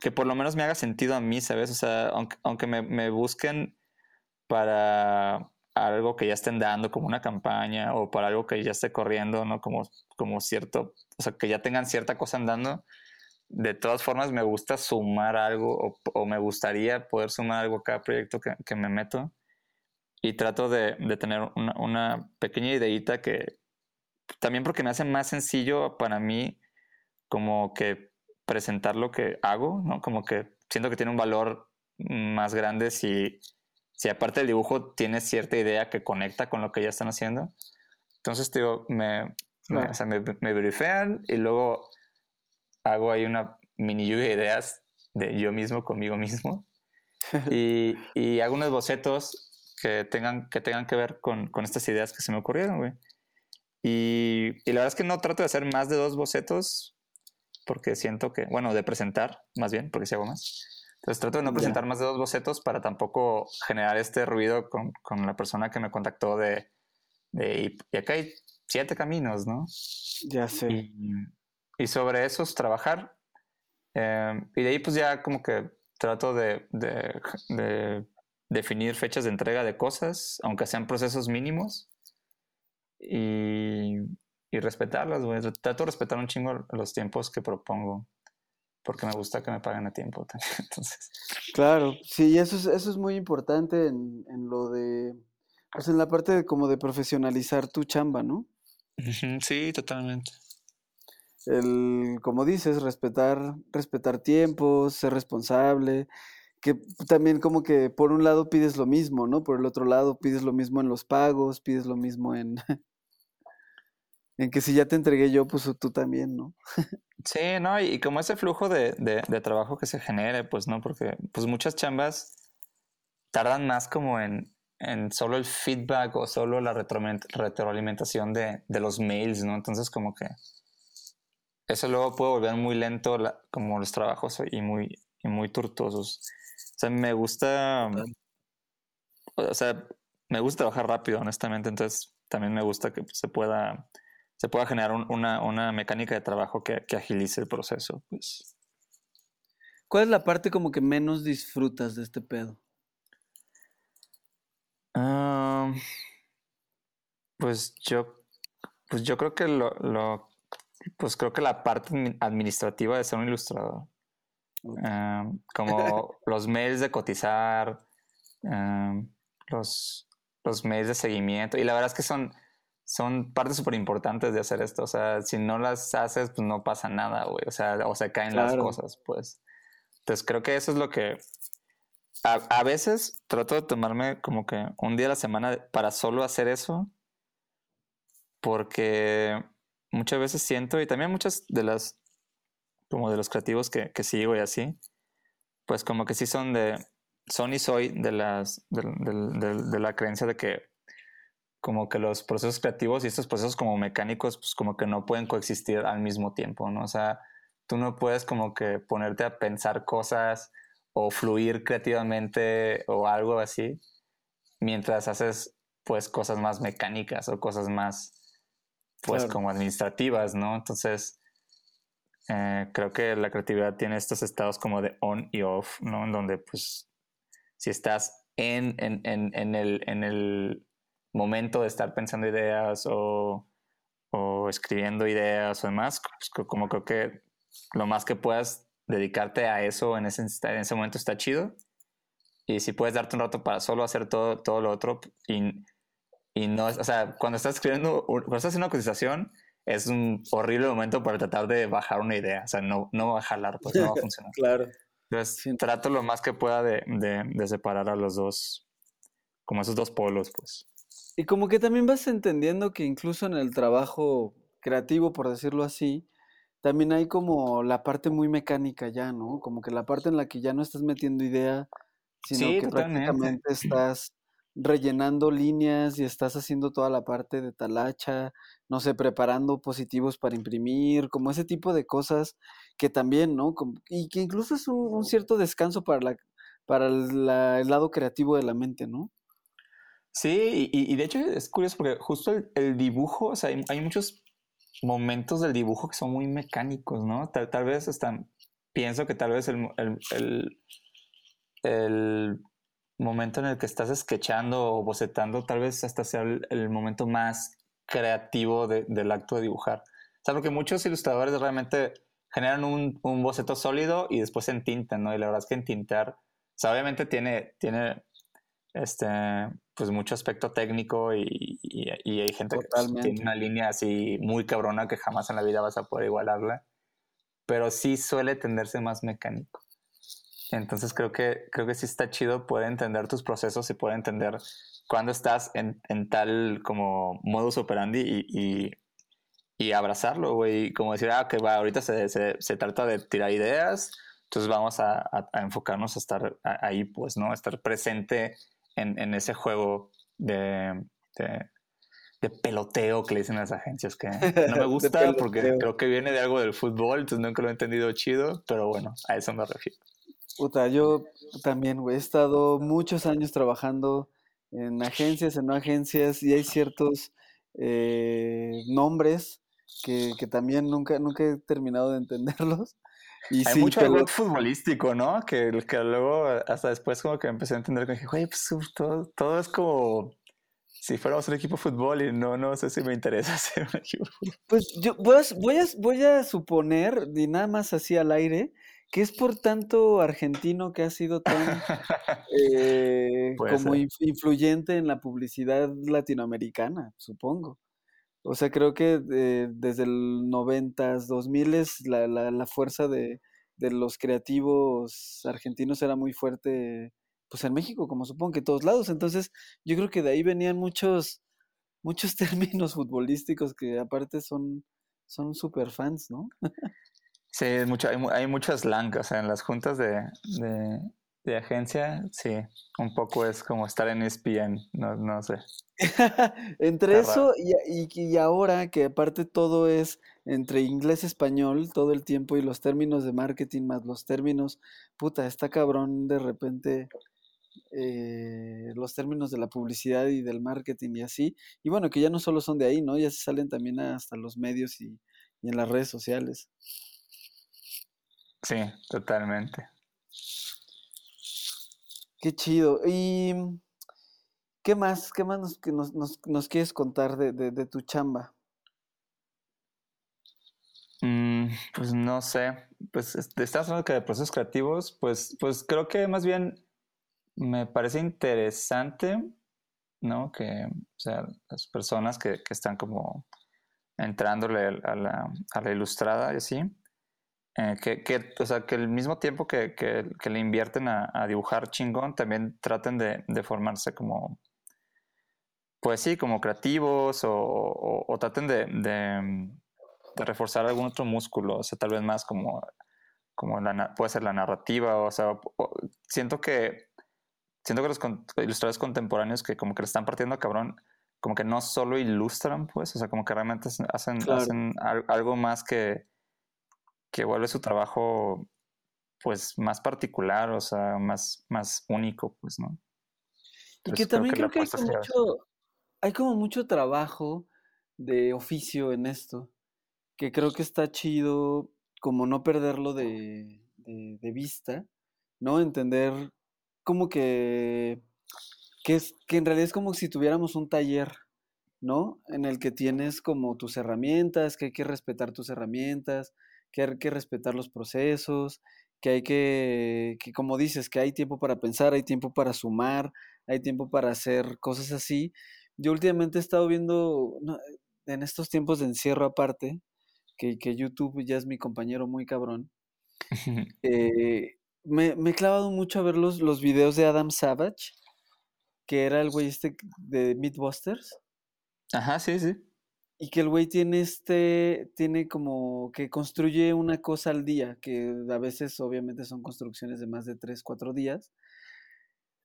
que por lo menos me haga sentido a mí, ¿sabes? O sea, aunque, aunque me, me busquen para algo que ya estén dando, como una campaña, o para algo que ya esté corriendo, ¿no? Como, como cierto, o sea, que ya tengan cierta cosa andando. De todas formas, me gusta sumar algo, o, o me gustaría poder sumar algo a cada proyecto que, que me meto. Y trato de, de tener una, una pequeña ideita que también porque me hace más sencillo para mí como que presentar lo que hago, ¿no? Como que siento que tiene un valor más grande si, si aparte del dibujo tiene cierta idea que conecta con lo que ya están haciendo. Entonces, digo, me, me, o sea, me, me briefean y luego hago ahí una mini lluvia de ideas de yo mismo conmigo mismo y, y hago unos bocetos que tengan que, tengan que ver con, con estas ideas que se me ocurrieron, güey. Y, y la verdad es que no trato de hacer más de dos bocetos porque siento que, bueno, de presentar más bien, porque si hago más. Entonces trato de no presentar más de dos bocetos para tampoco generar este ruido con, con la persona que me contactó de, de y, y acá hay siete caminos, ¿no? Ya sé. Y, y sobre esos trabajar. Eh, y de ahí pues ya como que trato de, de- de definir fechas de entrega de cosas, aunque sean procesos mínimos. Y, y respetarlas, güey. Trato de respetar un chingo los tiempos que propongo. Porque me gusta que me paguen a tiempo también. Entonces, Claro, sí, eso es, eso es muy importante en, en lo de, pues en la parte de como de profesionalizar tu chamba, ¿no? sí, totalmente. El, como dices, respetar, respetar tiempos, ser responsable, que también como que por un lado pides lo mismo, ¿no? Por el otro lado pides lo mismo en los pagos, pides lo mismo en, en que si ya te entregué yo, pues tú también, ¿no? Sí, no, y, y como ese flujo de, de- trabajo que se genere, pues no, porque pues muchas chambas tardan más como en, en solo el feedback o solo la retroaliment- retroalimentación de, de los mails, ¿no? Entonces como que eso luego puede volver muy lento la- como los trabajos y muy, y muy tortuosos. O sea, me gusta, o sea, me gusta trabajar rápido, honestamente, entonces también me gusta que se pueda se pueda generar un- una, una mecánica de trabajo que, que agilice el proceso. Pues. ¿Cuál es la parte como que menos disfrutas de este pedo? Ah, pues yo, pues yo creo que lo, lo- pues creo que la parte admi- administrativa de ser un ilustrador. Ah, como los mails de cotizar, ah, los, los mails de seguimiento, y la verdad es que son, son partes súper importantes de hacer esto, o sea, si no las haces, pues no pasa nada, güey, o sea, o se caen las Claro. cosas, pues. Entonces creo que eso es lo que, a, a veces trato de tomarme como que un día a la semana para solo hacer eso, porque muchas veces siento, y también muchas de las, como de los creativos que, que sigo y así, pues como que sí son de, son y soy de las, del- del- de la creencia de que como que los procesos creativos y estos procesos como mecánicos, pues como que no pueden coexistir al mismo tiempo, ¿no? O sea, tú no puedes como que ponerte a pensar cosas o fluir creativamente o algo así mientras haces pues cosas más mecánicas o cosas más pues Claro. como administrativas, ¿no? Entonces eh, creo que la creatividad tiene estos estados como de on y off, ¿no? En donde pues si estás en, en, en, en el, en el momento de estar pensando ideas o, o escribiendo ideas o demás, pues, co- como creo que lo más que puedas dedicarte a eso en ese, en ese momento está chido. Y si puedes darte un rato para solo hacer todo, todo lo otro y, y no, es- o sea, cuando estás escribiendo, cuando estás haciendo una cotización, es un horrible momento para tratar de bajar una idea, o sea, no, no va a jalar, pues no va a funcionar. Claro. Entonces, Sí. trato lo más que pueda de, de, de separar a los dos, como esos dos polos, pues. Y como que también vas entendiendo que incluso en el trabajo creativo, por decirlo así, también hay como la parte muy mecánica ya, ¿no? Como que la parte en la que ya no estás metiendo idea, sino Sí, que totalmente. prácticamente estás rellenando líneas y estás haciendo toda la parte de talacha, no sé, preparando positivos para imprimir, como ese tipo de cosas que también, ¿no? Y que incluso es un, cierto descanso para la, para el, la- el lado creativo de la mente, ¿no? Sí, y, y de hecho es curioso porque justo el, dibujo, o sea, hay, muchos momentos del dibujo que son muy mecánicos, ¿no? Tal, vez están, pienso que tal vez el- el momento en el que estás sketchando o bocetando, tal vez hasta sea el, el momento más creativo de- del acto de dibujar. O sea, porque muchos ilustradores realmente generan un, un boceto sólido y después entintan, ¿no? Y la verdad es que entintar, o sea, obviamente tiene, tiene este, pues mucho aspecto técnico y, y- y hay gente que pues, tiene una línea así muy cabrona que jamás en la vida vas a poder igualarla, pero sí suele tenderse más mecánico. Entonces creo que, creo que sí está chido poder entender tus procesos y poder entender cuándo estás en, en tal como modus operandi y, y, y abrazarlo, güey. Como decir, ah, que va, ahorita se, se, se trata de tirar ideas, entonces vamos a, a- a enfocarnos a estar ahí, pues, ¿no? Estar presente en, en ese juego de, de, de peloteo que le dicen las agencias, que no me gusta porque creo que viene de algo del fútbol, entonces nunca lo he entendido chido, pero bueno, a eso me refiero. Puta, yo también, güey, he estado muchos años trabajando en agencias, en no agencias, y hay ciertos eh, nombres que, que también nunca, nunca he terminado de entenderlos. Y Hay sí, mucho argot futbolístico, ¿no? Que, que luego, hasta después, como que empecé a entender que dije, güey, pues todo, todo es como si fuéramos un equipo de fútbol y no, no sé si me interesa ser un equipo de fútbol. Pues yo voy a, voy a, voy a suponer, y nada más así al aire, que es por tanto argentino que ha sido tan eh, como ser. influyente en la publicidad latinoamericana, supongo. O sea, creo que eh, desde el 90s, 2000 la, la, la fuerza de, de los creativos argentinos era muy fuerte, pues en México, como supongo que en todos lados. Entonces, yo creo que de ahí venían muchos, muchos términos futbolísticos que aparte son, son super fans, ¿no? Sí, es mucho, hay, hay mucho slang, o sea, en las juntas de, de, de agencia, sí, un poco es como estar en ESPN, no, no sé. Entre Está eso y, y- y ahora que aparte todo es entre inglés español todo el tiempo y los términos de marketing más los términos, puta, está cabrón de repente eh, los términos de la publicidad y del marketing y así. Y bueno, que ya no solo son de ahí, ¿no? Ya se salen también hasta los medios y, y en las redes sociales. Sí, totalmente. Qué chido. ¿Y qué más? ¿Qué más nos, que nos, nos- nos quieres contar de, de- de tu chamba? Mm, pues no sé, pues es- estás hablando que de procesos creativos, pues, pues creo que más bien me parece interesante, ¿no? Que, o sea, las personas que, que están como entrándole a la, a la ilustrada y así, eh, que, que, o sea, que al mismo tiempo que, que- que le invierten a, a dibujar chingón, también traten de, de formarse como, pues sí, como creativos o, o- o traten de, de, de reforzar algún otro músculo, o sea, tal vez más como, como la, puede ser la narrativa, o sea, siento que, siento que los ilustradores contemporáneos que como que le están partiendo cabrón, como que no solo ilustran, pues, o sea, como que realmente hacen, hacen, Claro. hacen al- algo más que, que vuelve su trabajo, pues, más particular, o sea, más, más único, pues, ¿no? Y que también creo que como mucho, hay como mucho trabajo de oficio en esto, que creo que está chido como no perderlo de, de- de vista, ¿no? Entender como que, que es, que en realidad es como si tuviéramos un taller, ¿no? En el que tienes como tus herramientas, que hay que respetar tus herramientas, que hay que respetar los procesos, que hay que, que como dices, que hay tiempo para pensar, hay tiempo para sumar, hay tiempo para hacer cosas así. Yo últimamente he estado viendo, en estos tiempos de encierro aparte, que, que YouTube ya es mi compañero muy cabrón, eh, me, me he clavado mucho a ver los, los videos de Adam Savage, que era el güey este de Mythbusters. Ajá, sí, sí. Y que el güey tiene este, tiene como que construye una cosa al día, que a veces obviamente son construcciones de más de tres, cuatro días,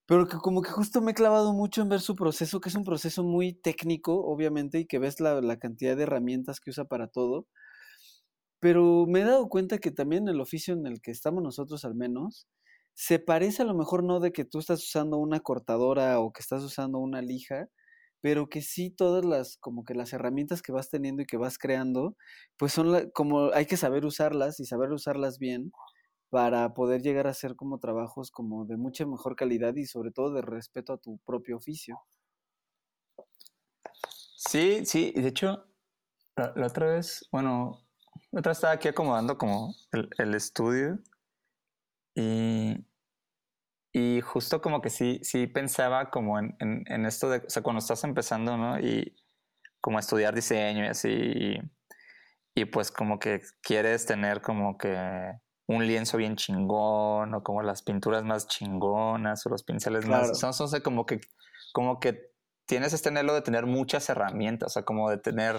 pero que como que justo me he clavado mucho en ver su proceso, que es un proceso muy técnico, obviamente, y que ves la, la cantidad de herramientas que usa para todo, pero me he dado cuenta que también el oficio en el que estamos nosotros al menos, se parece a lo mejor no de que tú estás usando una cortadora o que estás usando una lija, pero que sí todas las, como que las herramientas que vas teniendo y que vas creando, pues son como hay que saber usarlas y saber usarlas bien para poder llegar a hacer como trabajos como de mucha mejor calidad y sobre todo de respeto a tu propio oficio. Sí, sí, de hecho, la, otra vez, bueno, la otra estaba aquí acomodando como el, el estudio y y justo como que sí, sí pensaba como en, en, esto de, o sea, cuando estás empezando, ¿no? Y como estudiar diseño y así, y, pues como que quieres tener como que un lienzo bien chingón, o como las pinturas más chingonas, o los pinceles más, o sea, como que, como que tienes este anhelo de tener muchas herramientas, o sea, como de tener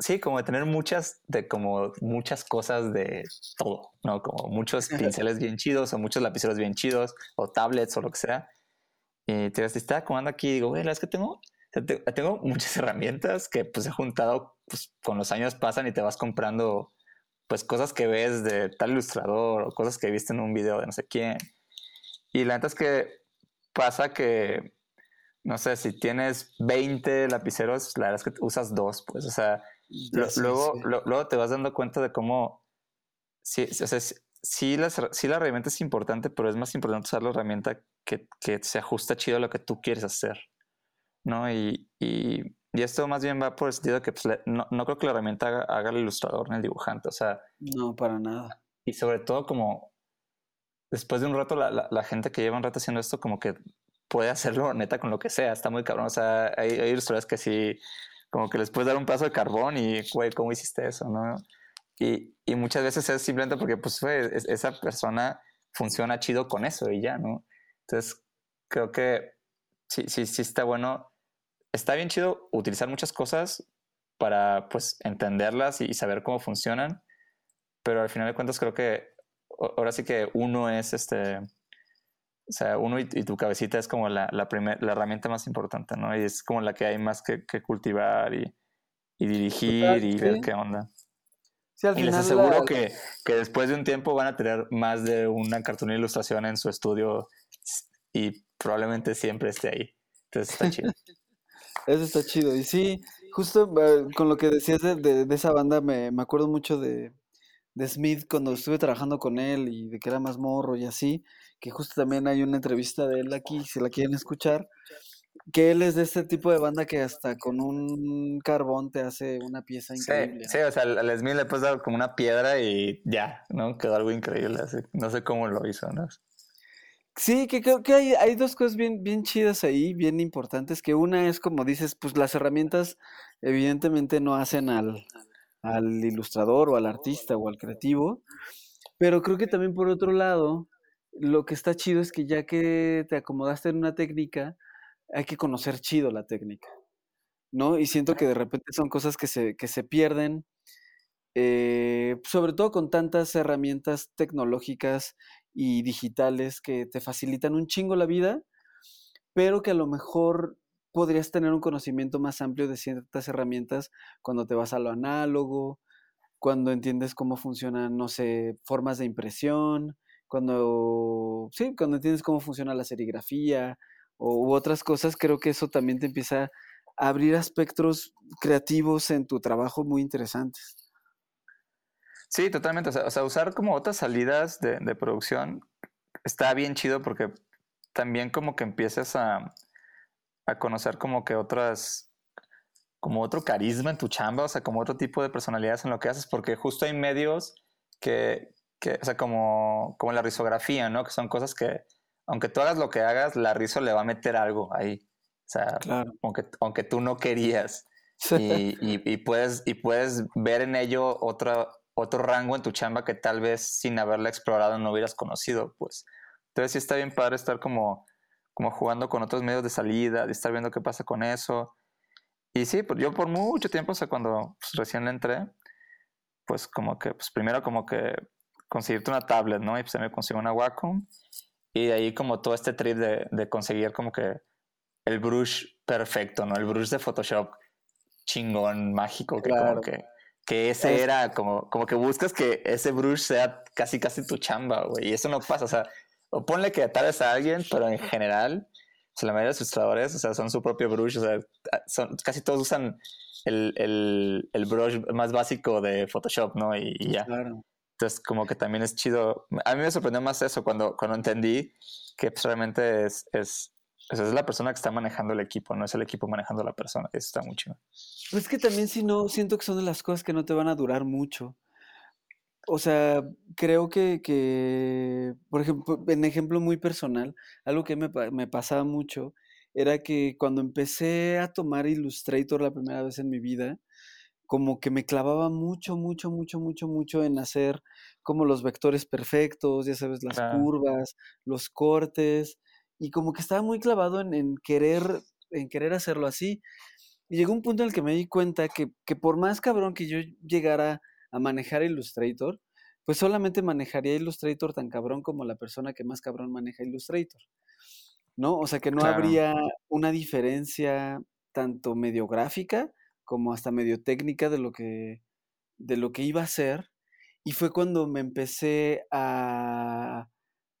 sí, como de tener muchas, de como muchas cosas de todo, ¿no? Como muchos pinceles bien chidos o muchos lapiceros bien chidos o tablets o lo que sea. Y te estaba acomodando aquí y digo, güey, es que tengo, tengo muchas herramientas que pues he juntado, pues con los años pasan y te vas comprando pues cosas que ves de tal ilustrador o cosas que viste en un video de no sé quién. Y la neta es que pasa que, no sé, si tienes 20 lapiceros, la verdad es que usas dos, pues, o sea, luego, luego te vas dando cuenta de cómo, sí, o sea, sí, la herramienta es importante, pero es más importante usar la herramienta que, que se ajusta chido a lo que tú quieres hacer, ¿no? Y, y, y esto más bien va por el sentido que pues, no, no, creo que la herramienta haga, haga, el ilustrador ni el dibujante, o sea... No, para nada. Y sobre todo como después de un rato, la, la, la gente que lleva un rato haciendo esto como que puede hacerlo neta con lo que sea, está muy cabrón, o sea, hay, hay ilustradores que sí como que les puedes dar un paso de carbón y, güey, ¿cómo hiciste eso? ¿no? Y, y muchas veces es simplemente porque, pues, esa persona funciona chido con eso y ya, ¿no? Entonces, creo que sí, sí, sí está bueno. Está bien chido utilizar muchas cosas para, pues, entenderlas y saber cómo funcionan, pero al final de cuentas creo que ahora sí que uno es este o sea, uno y, tu cabecita es como la, la, la herramienta más importante, ¿no? Y es como la que hay más que, que cultivar y, y dirigir y ver qué onda. Sí, al y les aseguro que, que, después de un tiempo van a tener más de una cartulina ilustración en su estudio y probablemente siempre esté ahí. Entonces está chido. Eso está chido. Y sí, justo eh, con lo que decías de, de, de esa banda, me, me acuerdo mucho de, de Smith cuando estuve trabajando con él y de que era más morro y así, que justo también hay una entrevista de él aquí, si la quieren escuchar, que él es de este tipo de banda que hasta con un carbón te hace una pieza increíble. Sí, o sea, al Smith le puedes dar como una piedra y ya, ¿no? Quedó algo increíble, así. no sé cómo lo hizo, ¿no? Sí, que creo que hay, hay dos cosas bien, bien chidas ahí, bien importantes, que una es como dices, pues las herramientas evidentemente no hacen al, al ilustrador o al artista o al creativo. Pero creo que también por otro lado, lo que está chido es que ya que te acomodaste en una técnica, hay que conocer chido la técnica, ¿no? Y siento que de repente son cosas que se, que se pierden, eh, sobre todo con tantas herramientas tecnológicas y digitales que te facilitan un chingo la vida, pero que a lo mejor podrías tener un conocimiento más amplio de ciertas herramientas cuando te vas a lo análogo, cuando entiendes cómo funcionan, no sé, formas de impresión, cuando, sí, cuando entiendes cómo funciona la serigrafía o, u otras cosas, creo que eso también te empieza a abrir aspectos creativos en tu trabajo muy interesantes. Sí, totalmente. O sea, usar como otras salidas de, de producción está bien chido porque también como que empiezas a, a conocer como que otras, como otro carisma en tu chamba, o sea, como otro tipo de personalidades en lo que haces, porque justo hay medios que, que o sea, como, como la risografía, ¿no? Que son cosas que, aunque tú hagas lo que hagas, la riso le va a meter algo ahí. O sea, aunque, aunque tú no querías. Y, y, puedes, y puedes ver en ello otro, otro rango en tu chamba que tal vez sin haberla explorado no hubieras conocido, pues. Entonces sí está bien padre estar como como jugando con otros medios de salida, de estar viendo qué pasa con eso. y sí, pues yo por mucho tiempo, o sea, cuando pues, recién entré, pues como que, pues primero como que conseguirte una tablet, ¿no? Y pues me consigo una Wacom. Y de ahí como todo este trip de, de conseguir como que el brush perfecto, ¿no? El brush de Photoshop chingón, mágico, que como que, que ese era como, como que buscas que ese brush sea casi casi tu chamba, güey. Y eso no pasa, o sea, o ponle que tal a alguien, pero en general, o sea, la mayoría de los ilustradores, o sea, son su propio brush, o sea, son, casi todos usan el, el, el brush más básico de Photoshop, ¿no? Y, ya. Entonces, como que también es chido. A mí me sorprendió más eso cuando, cuando entendí que pues, realmente es, es, pues, es la persona que está manejando el equipo, no es el equipo manejando a la persona. Eso está muy chido. Pues que también si no, siento que son de las cosas que no te van a durar mucho. O sea, creo que, que por ejemplo, en ejemplo muy personal, algo que me, me pasaba mucho era que cuando empecé a tomar Illustrator la primera vez en mi vida, como que me clavaba mucho, mucho, mucho, mucho, mucho en hacer como los vectores perfectos, ya sabes, las curvas, los cortes, y como que estaba muy clavado en, querer, en querer hacerlo así. Y llegó un punto en el que me di cuenta que, que por más cabrón que yo llegara a manejar Illustrator, pues solamente manejaría Illustrator tan cabrón como la persona que más cabrón maneja Illustrator. ¿No? O sea que no habría una diferencia tanto medio gráfica como hasta medio técnica de lo que, de lo que iba a hacer. Y fue cuando me empecé a,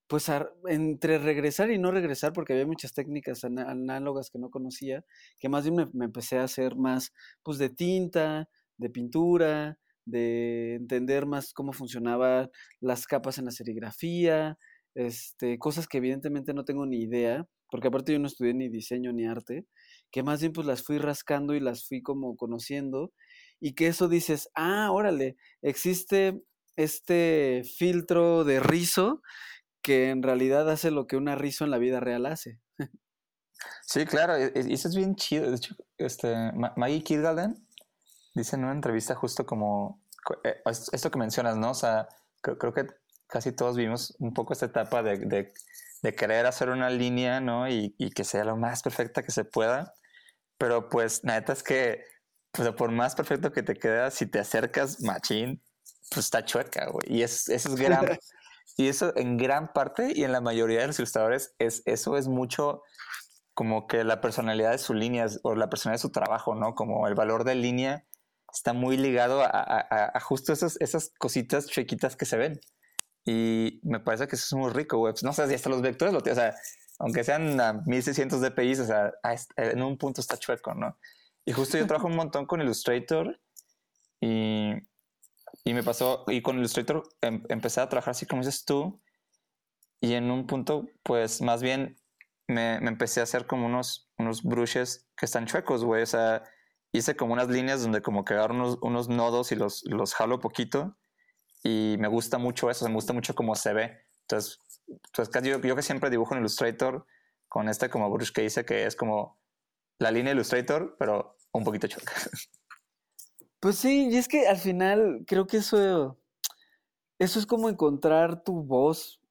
pues entre regresar y no regresar, porque había muchas técnicas análogas que no conocía, que más bien me, empecé a hacer más, pues de tinta, de pintura, de entender más cómo funcionaban las capas en la serigrafía, este, cosas que evidentemente no tengo ni idea, porque aparte yo no estudié ni diseño ni arte, que más bien pues las fui rascando y las fui como conociendo, y que eso dices, ah, órale, existe este filtro de rizo que en realidad hace lo que una rizo en la vida real hace. Sí, claro, e, e, eso es bien chido. De hecho, este, Maggie Kidgalden dice en una entrevista justo como eh, esto que mencionas, ¿no? O sea, creo, que casi todos vimos un poco esta etapa de, de, querer hacer una línea, ¿no? Y, y, que sea lo más perfecta que se pueda. Pero pues, la neta es que, pues, por más perfecto que te queda, si te acercas, machín, pues está chueca, güey. Y es, eso es gran. y eso en gran parte y en la mayoría de los ilustradores, es, eso es mucho como que la personalidad de su línea o la personalidad de su trabajo, ¿no? Como el valor de línea está muy ligado a, justo esas, esas cositas chiquitas que se ven. Y me parece que eso es muy rico, güey. Pues, no sé si hasta los vectores lo o sea, aunque sean a 1600 dpi, o sea, en un punto está chueco, ¿no? Y justo yo trabajo un montón con Illustrator y, y me pasó, y con Illustrator em, empecé a trabajar así como dices tú, y en un punto, pues más bien me, me, empecé a hacer como unos, unos brushes que están chuecos, güey, o sea, hice como unas líneas donde como que agarro unos, unos nodos y los, los jalo poquito, y me gusta mucho eso, me gusta mucho cómo se ve. Entonces, pues yo, yo que siempre dibujo en Illustrator con este como brush que hice que es como la línea Illustrator, pero un poquito choca. Pues sí, y es que al final creo que eso, eso es como encontrar tu voz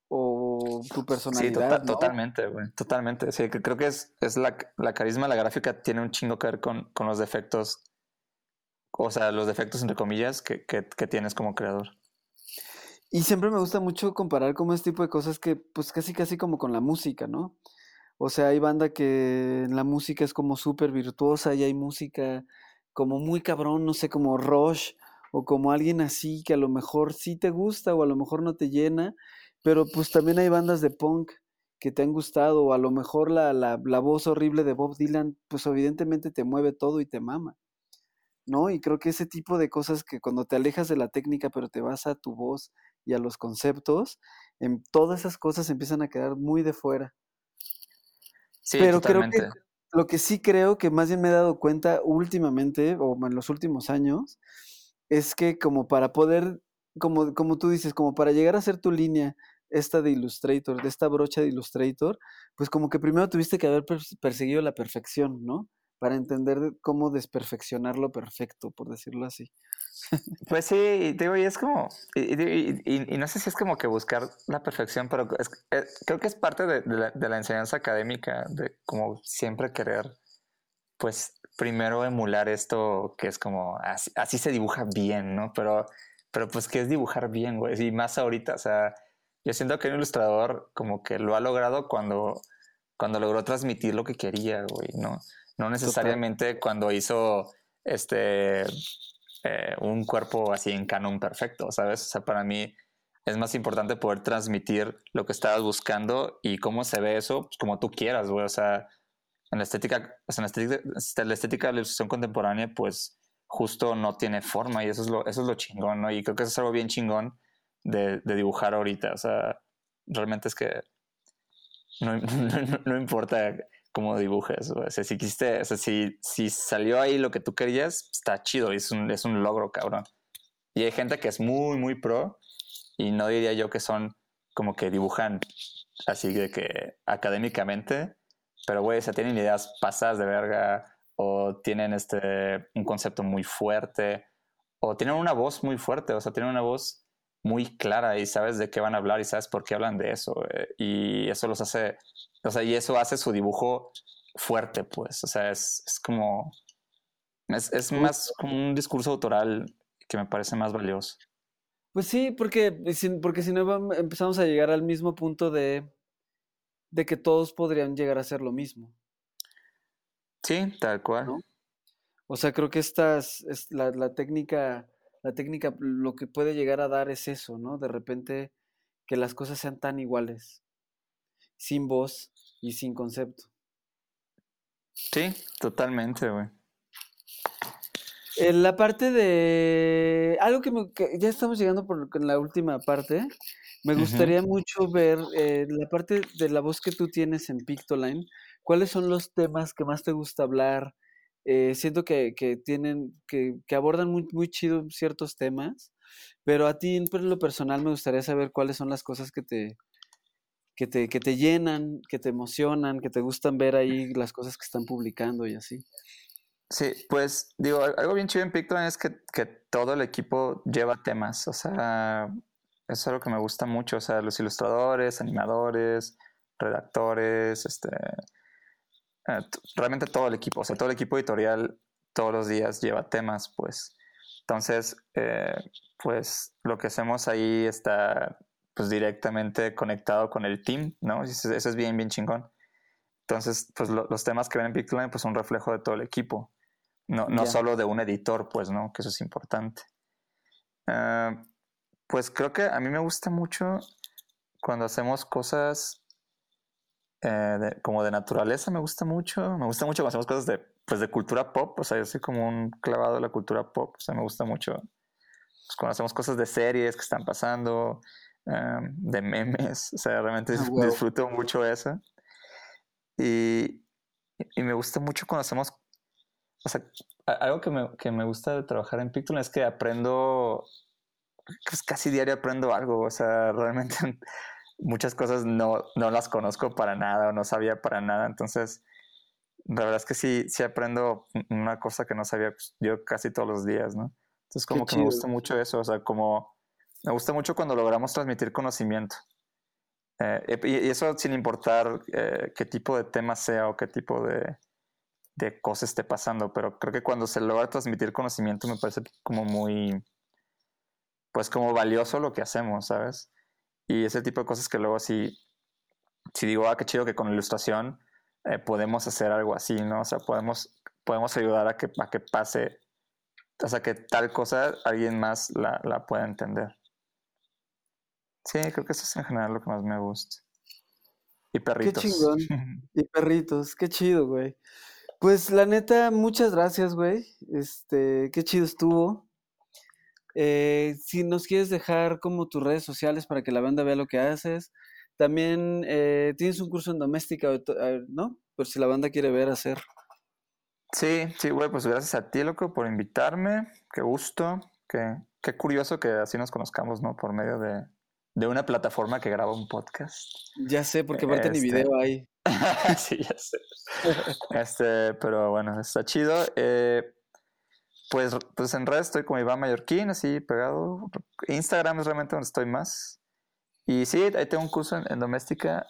tu personalidad. Sí, totalmente, güey. Totalmente. Sí, que creo que es, es la, la, carisma, la gráfica tiene un chingo que ver con, con los defectos, o sea, los defectos entre comillas que, que, que tienes como creador. Y siempre me gusta mucho comparar como este tipo de cosas que, pues casi casi como con la música, ¿no? O sea, hay banda que en la música es como súper virtuosa y hay música como muy cabrón, no sé, como Rush o como alguien así que a lo mejor sí te gusta o a lo mejor no te llena, pero pues también hay bandas de punk que te han gustado o a lo mejor la, la, la voz horrible de Bob Dylan, pues evidentemente te mueve todo y te mama. ¿no? Y creo que ese tipo de cosas que cuando te alejas de la técnica, pero te vas a tu voz y a los conceptos, en todas esas cosas empiezan a quedar muy de fuera. Sí, pero creo que lo que sí creo que más bien me he dado cuenta últimamente, o en los últimos años, es que como para poder, como, como tú dices, como para llegar a ser tu línea, esta de Illustrator, de esta brocha de Illustrator, pues como que primero tuviste que haber perseguido la perfección, ¿no? para entender cómo desperfeccionar lo perfecto, por decirlo así. Pues sí, digo, y es como, y, no sé si es como que buscar la perfección, pero eh, creo que es parte de, la, enseñanza académica, de como siempre querer, pues, primero emular esto que es como así, así se dibuja bien, ¿no? Pero, pero pues, ¿qué es dibujar bien, güey? Y más ahorita, o sea, yo siento que un ilustrador como que lo ha logrado cuando, cuando logró transmitir lo que quería, güey, ¿no? No necesariamente cuando hizo este eh, un cuerpo así en canon perfecto, ¿sabes? O sea, para mí es más importante poder transmitir lo que estabas buscando y cómo se ve eso, pues, como tú quieras, güey. O sea, en la estética, en la estética, la estética de la ilustración contemporánea, pues justo no tiene forma y eso es lo, eso es lo chingón, ¿no? Y creo que eso es algo bien chingón de, de dibujar ahorita. O sea, realmente es que no, no, importa cómo dibujes. O sea, si quisiste, si, si salió ahí lo que tú querías, está chido, es un, es un logro, cabrón. Y hay gente que es muy, muy pro y no diría yo que son como que dibujan así de que académicamente, pero güey, o sea, tienen ideas pasadas de verga o tienen este un concepto muy fuerte o tienen una voz muy fuerte, o sea, tienen una voz muy clara y sabes de qué van a hablar y sabes por qué hablan de eso y eso los hace, o sea, y eso hace su dibujo fuerte, pues, o sea, es, es como, es, es más como un discurso autoral que me parece más valioso. Pues sí, porque, porque si no empezamos a llegar al mismo punto de, de que todos podrían llegar a hacer lo mismo. Sí, tal cual. ¿no? O sea, creo que estas, es la, la, técnica, la técnica lo que puede llegar a dar es eso, ¿no? De repente que las cosas sean tan iguales, sin voz y sin concepto. Sí, totalmente, güey. En la parte de. Algo que, me, ya estamos llegando por la última parte. Me gustaría mucho ver eh, la parte de la voz que tú tienes en Pictoline. ¿Cuáles son los temas que más te gusta hablar? Eh, siento que, que tienen, que, que, abordan muy, muy chido ciertos temas, pero a ti en lo personal me gustaría saber cuáles son las cosas que te, que te, que te llenan, que te emocionan, que te gustan ver ahí las cosas que están publicando y así. Sí, pues digo, algo bien chido en Pictoline es que, que, todo el equipo lleva temas, o sea, eso es algo que me gusta mucho, o sea, los ilustradores, animadores, redactores, este, realmente todo el equipo, o sea, todo el equipo editorial todos los días lleva temas, pues. Entonces, eh, pues lo que hacemos ahí está pues directamente conectado con el team, ¿no? Eso, es bien, bien chingón. Entonces, pues los temas que ven en Pictoline pues son un reflejo de todo el equipo. No, no solo de un editor, pues, ¿no? Que eso es importante. Ah, pues creo que a mí me gusta mucho cuando hacemos cosas eh, como de naturaleza, me gusta mucho. Me gusta mucho cuando hacemos cosas de, pues, de cultura pop. O sea, yo soy como un clavado de la cultura pop. O sea, me gusta mucho pues, cuando hacemos cosas de series que están pasando, ah, de memes. O sea, realmente ah, disfruto mucho eso. Y, y me gusta mucho cuando hacemos o sea, algo que me, que me gusta de trabajar en Pictoline es que aprendo, pues casi diario aprendo algo, o sea, realmente muchas cosas no, no las conozco para nada o no sabía para nada, entonces la verdad es que sí, sí aprendo una cosa que no sabía pues, yo casi todos los días, ¿no? Entonces como que me gusta mucho eso, o sea, como me gusta mucho cuando logramos transmitir conocimiento. Eh, y, eso sin importar eh, qué tipo de tema sea o qué tipo de, de cosas esté pasando, pero creo que cuando se logra transmitir conocimiento me parece como muy, pues como valioso lo que hacemos, ¿sabes? Y ese tipo de cosas que luego si, si digo, ah, qué chido que con ilustración eh, podemos hacer algo así, ¿no? O sea, podemos, podemos ayudar a que, a que pase, o sea, que tal cosa alguien más la, la pueda entender. Sí, creo que eso es en general lo que más me gusta. Y perritos. Qué chingón. Y perritos, qué chido, güey. Pues la neta, muchas gracias, güey. Este, qué chido estuvo. Eh, si nos quieres dejar como tus redes sociales para que la banda vea lo que haces. También eh, tienes un curso en doméstica, ¿no? Por si la banda quiere ver hacer. Sí, sí, güey, pues gracias a ti, loco, por invitarme. Qué gusto. Qué, qué curioso que así nos conozcamos, ¿no? Por medio de, de una plataforma que graba un podcast. Ya sé, porque aparte ni este, video hay. sí, ya sé. Este, pero bueno, está chido. Eh, pues, pues en redes estoy como Iván Mallorquín, así pegado. Instagram es realmente donde estoy más. Y sí, ahí tengo un curso en, doméstica.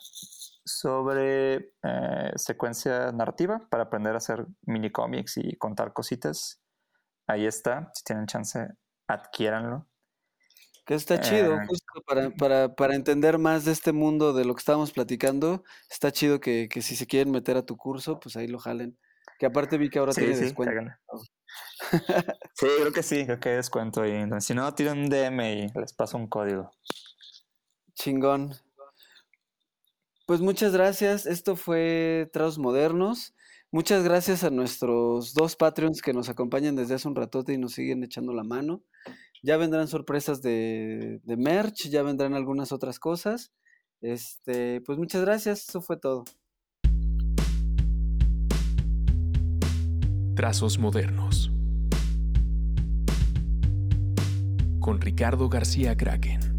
sobre eh, secuencia narrativa para aprender a hacer mini cómics y contar cositas. Ahí está, si tienen chance, adquiéranlo. Que está chido, Eh, justo para, para, para entender más de este mundo de lo que estábamos platicando, está chido que, que si se quieren meter a tu curso, pues ahí lo jalen. Que aparte vi que ahora Sí, tiene sí, descuento. cáiganle. Sí, creo que sí, creo que hay descuento ahí. Si no, tiren un DM y les paso un código. Chingón. Pues muchas gracias. Esto fue Traos Modernos. Muchas gracias a nuestros dos Patreons que nos acompañan desde hace un ratote y nos siguen echando la mano. Ya vendrán sorpresas de, de merch, ya vendrán algunas otras cosas. Este, pues muchas gracias. Eso fue todo. Trazos modernos. Con Ricardo García Kraken.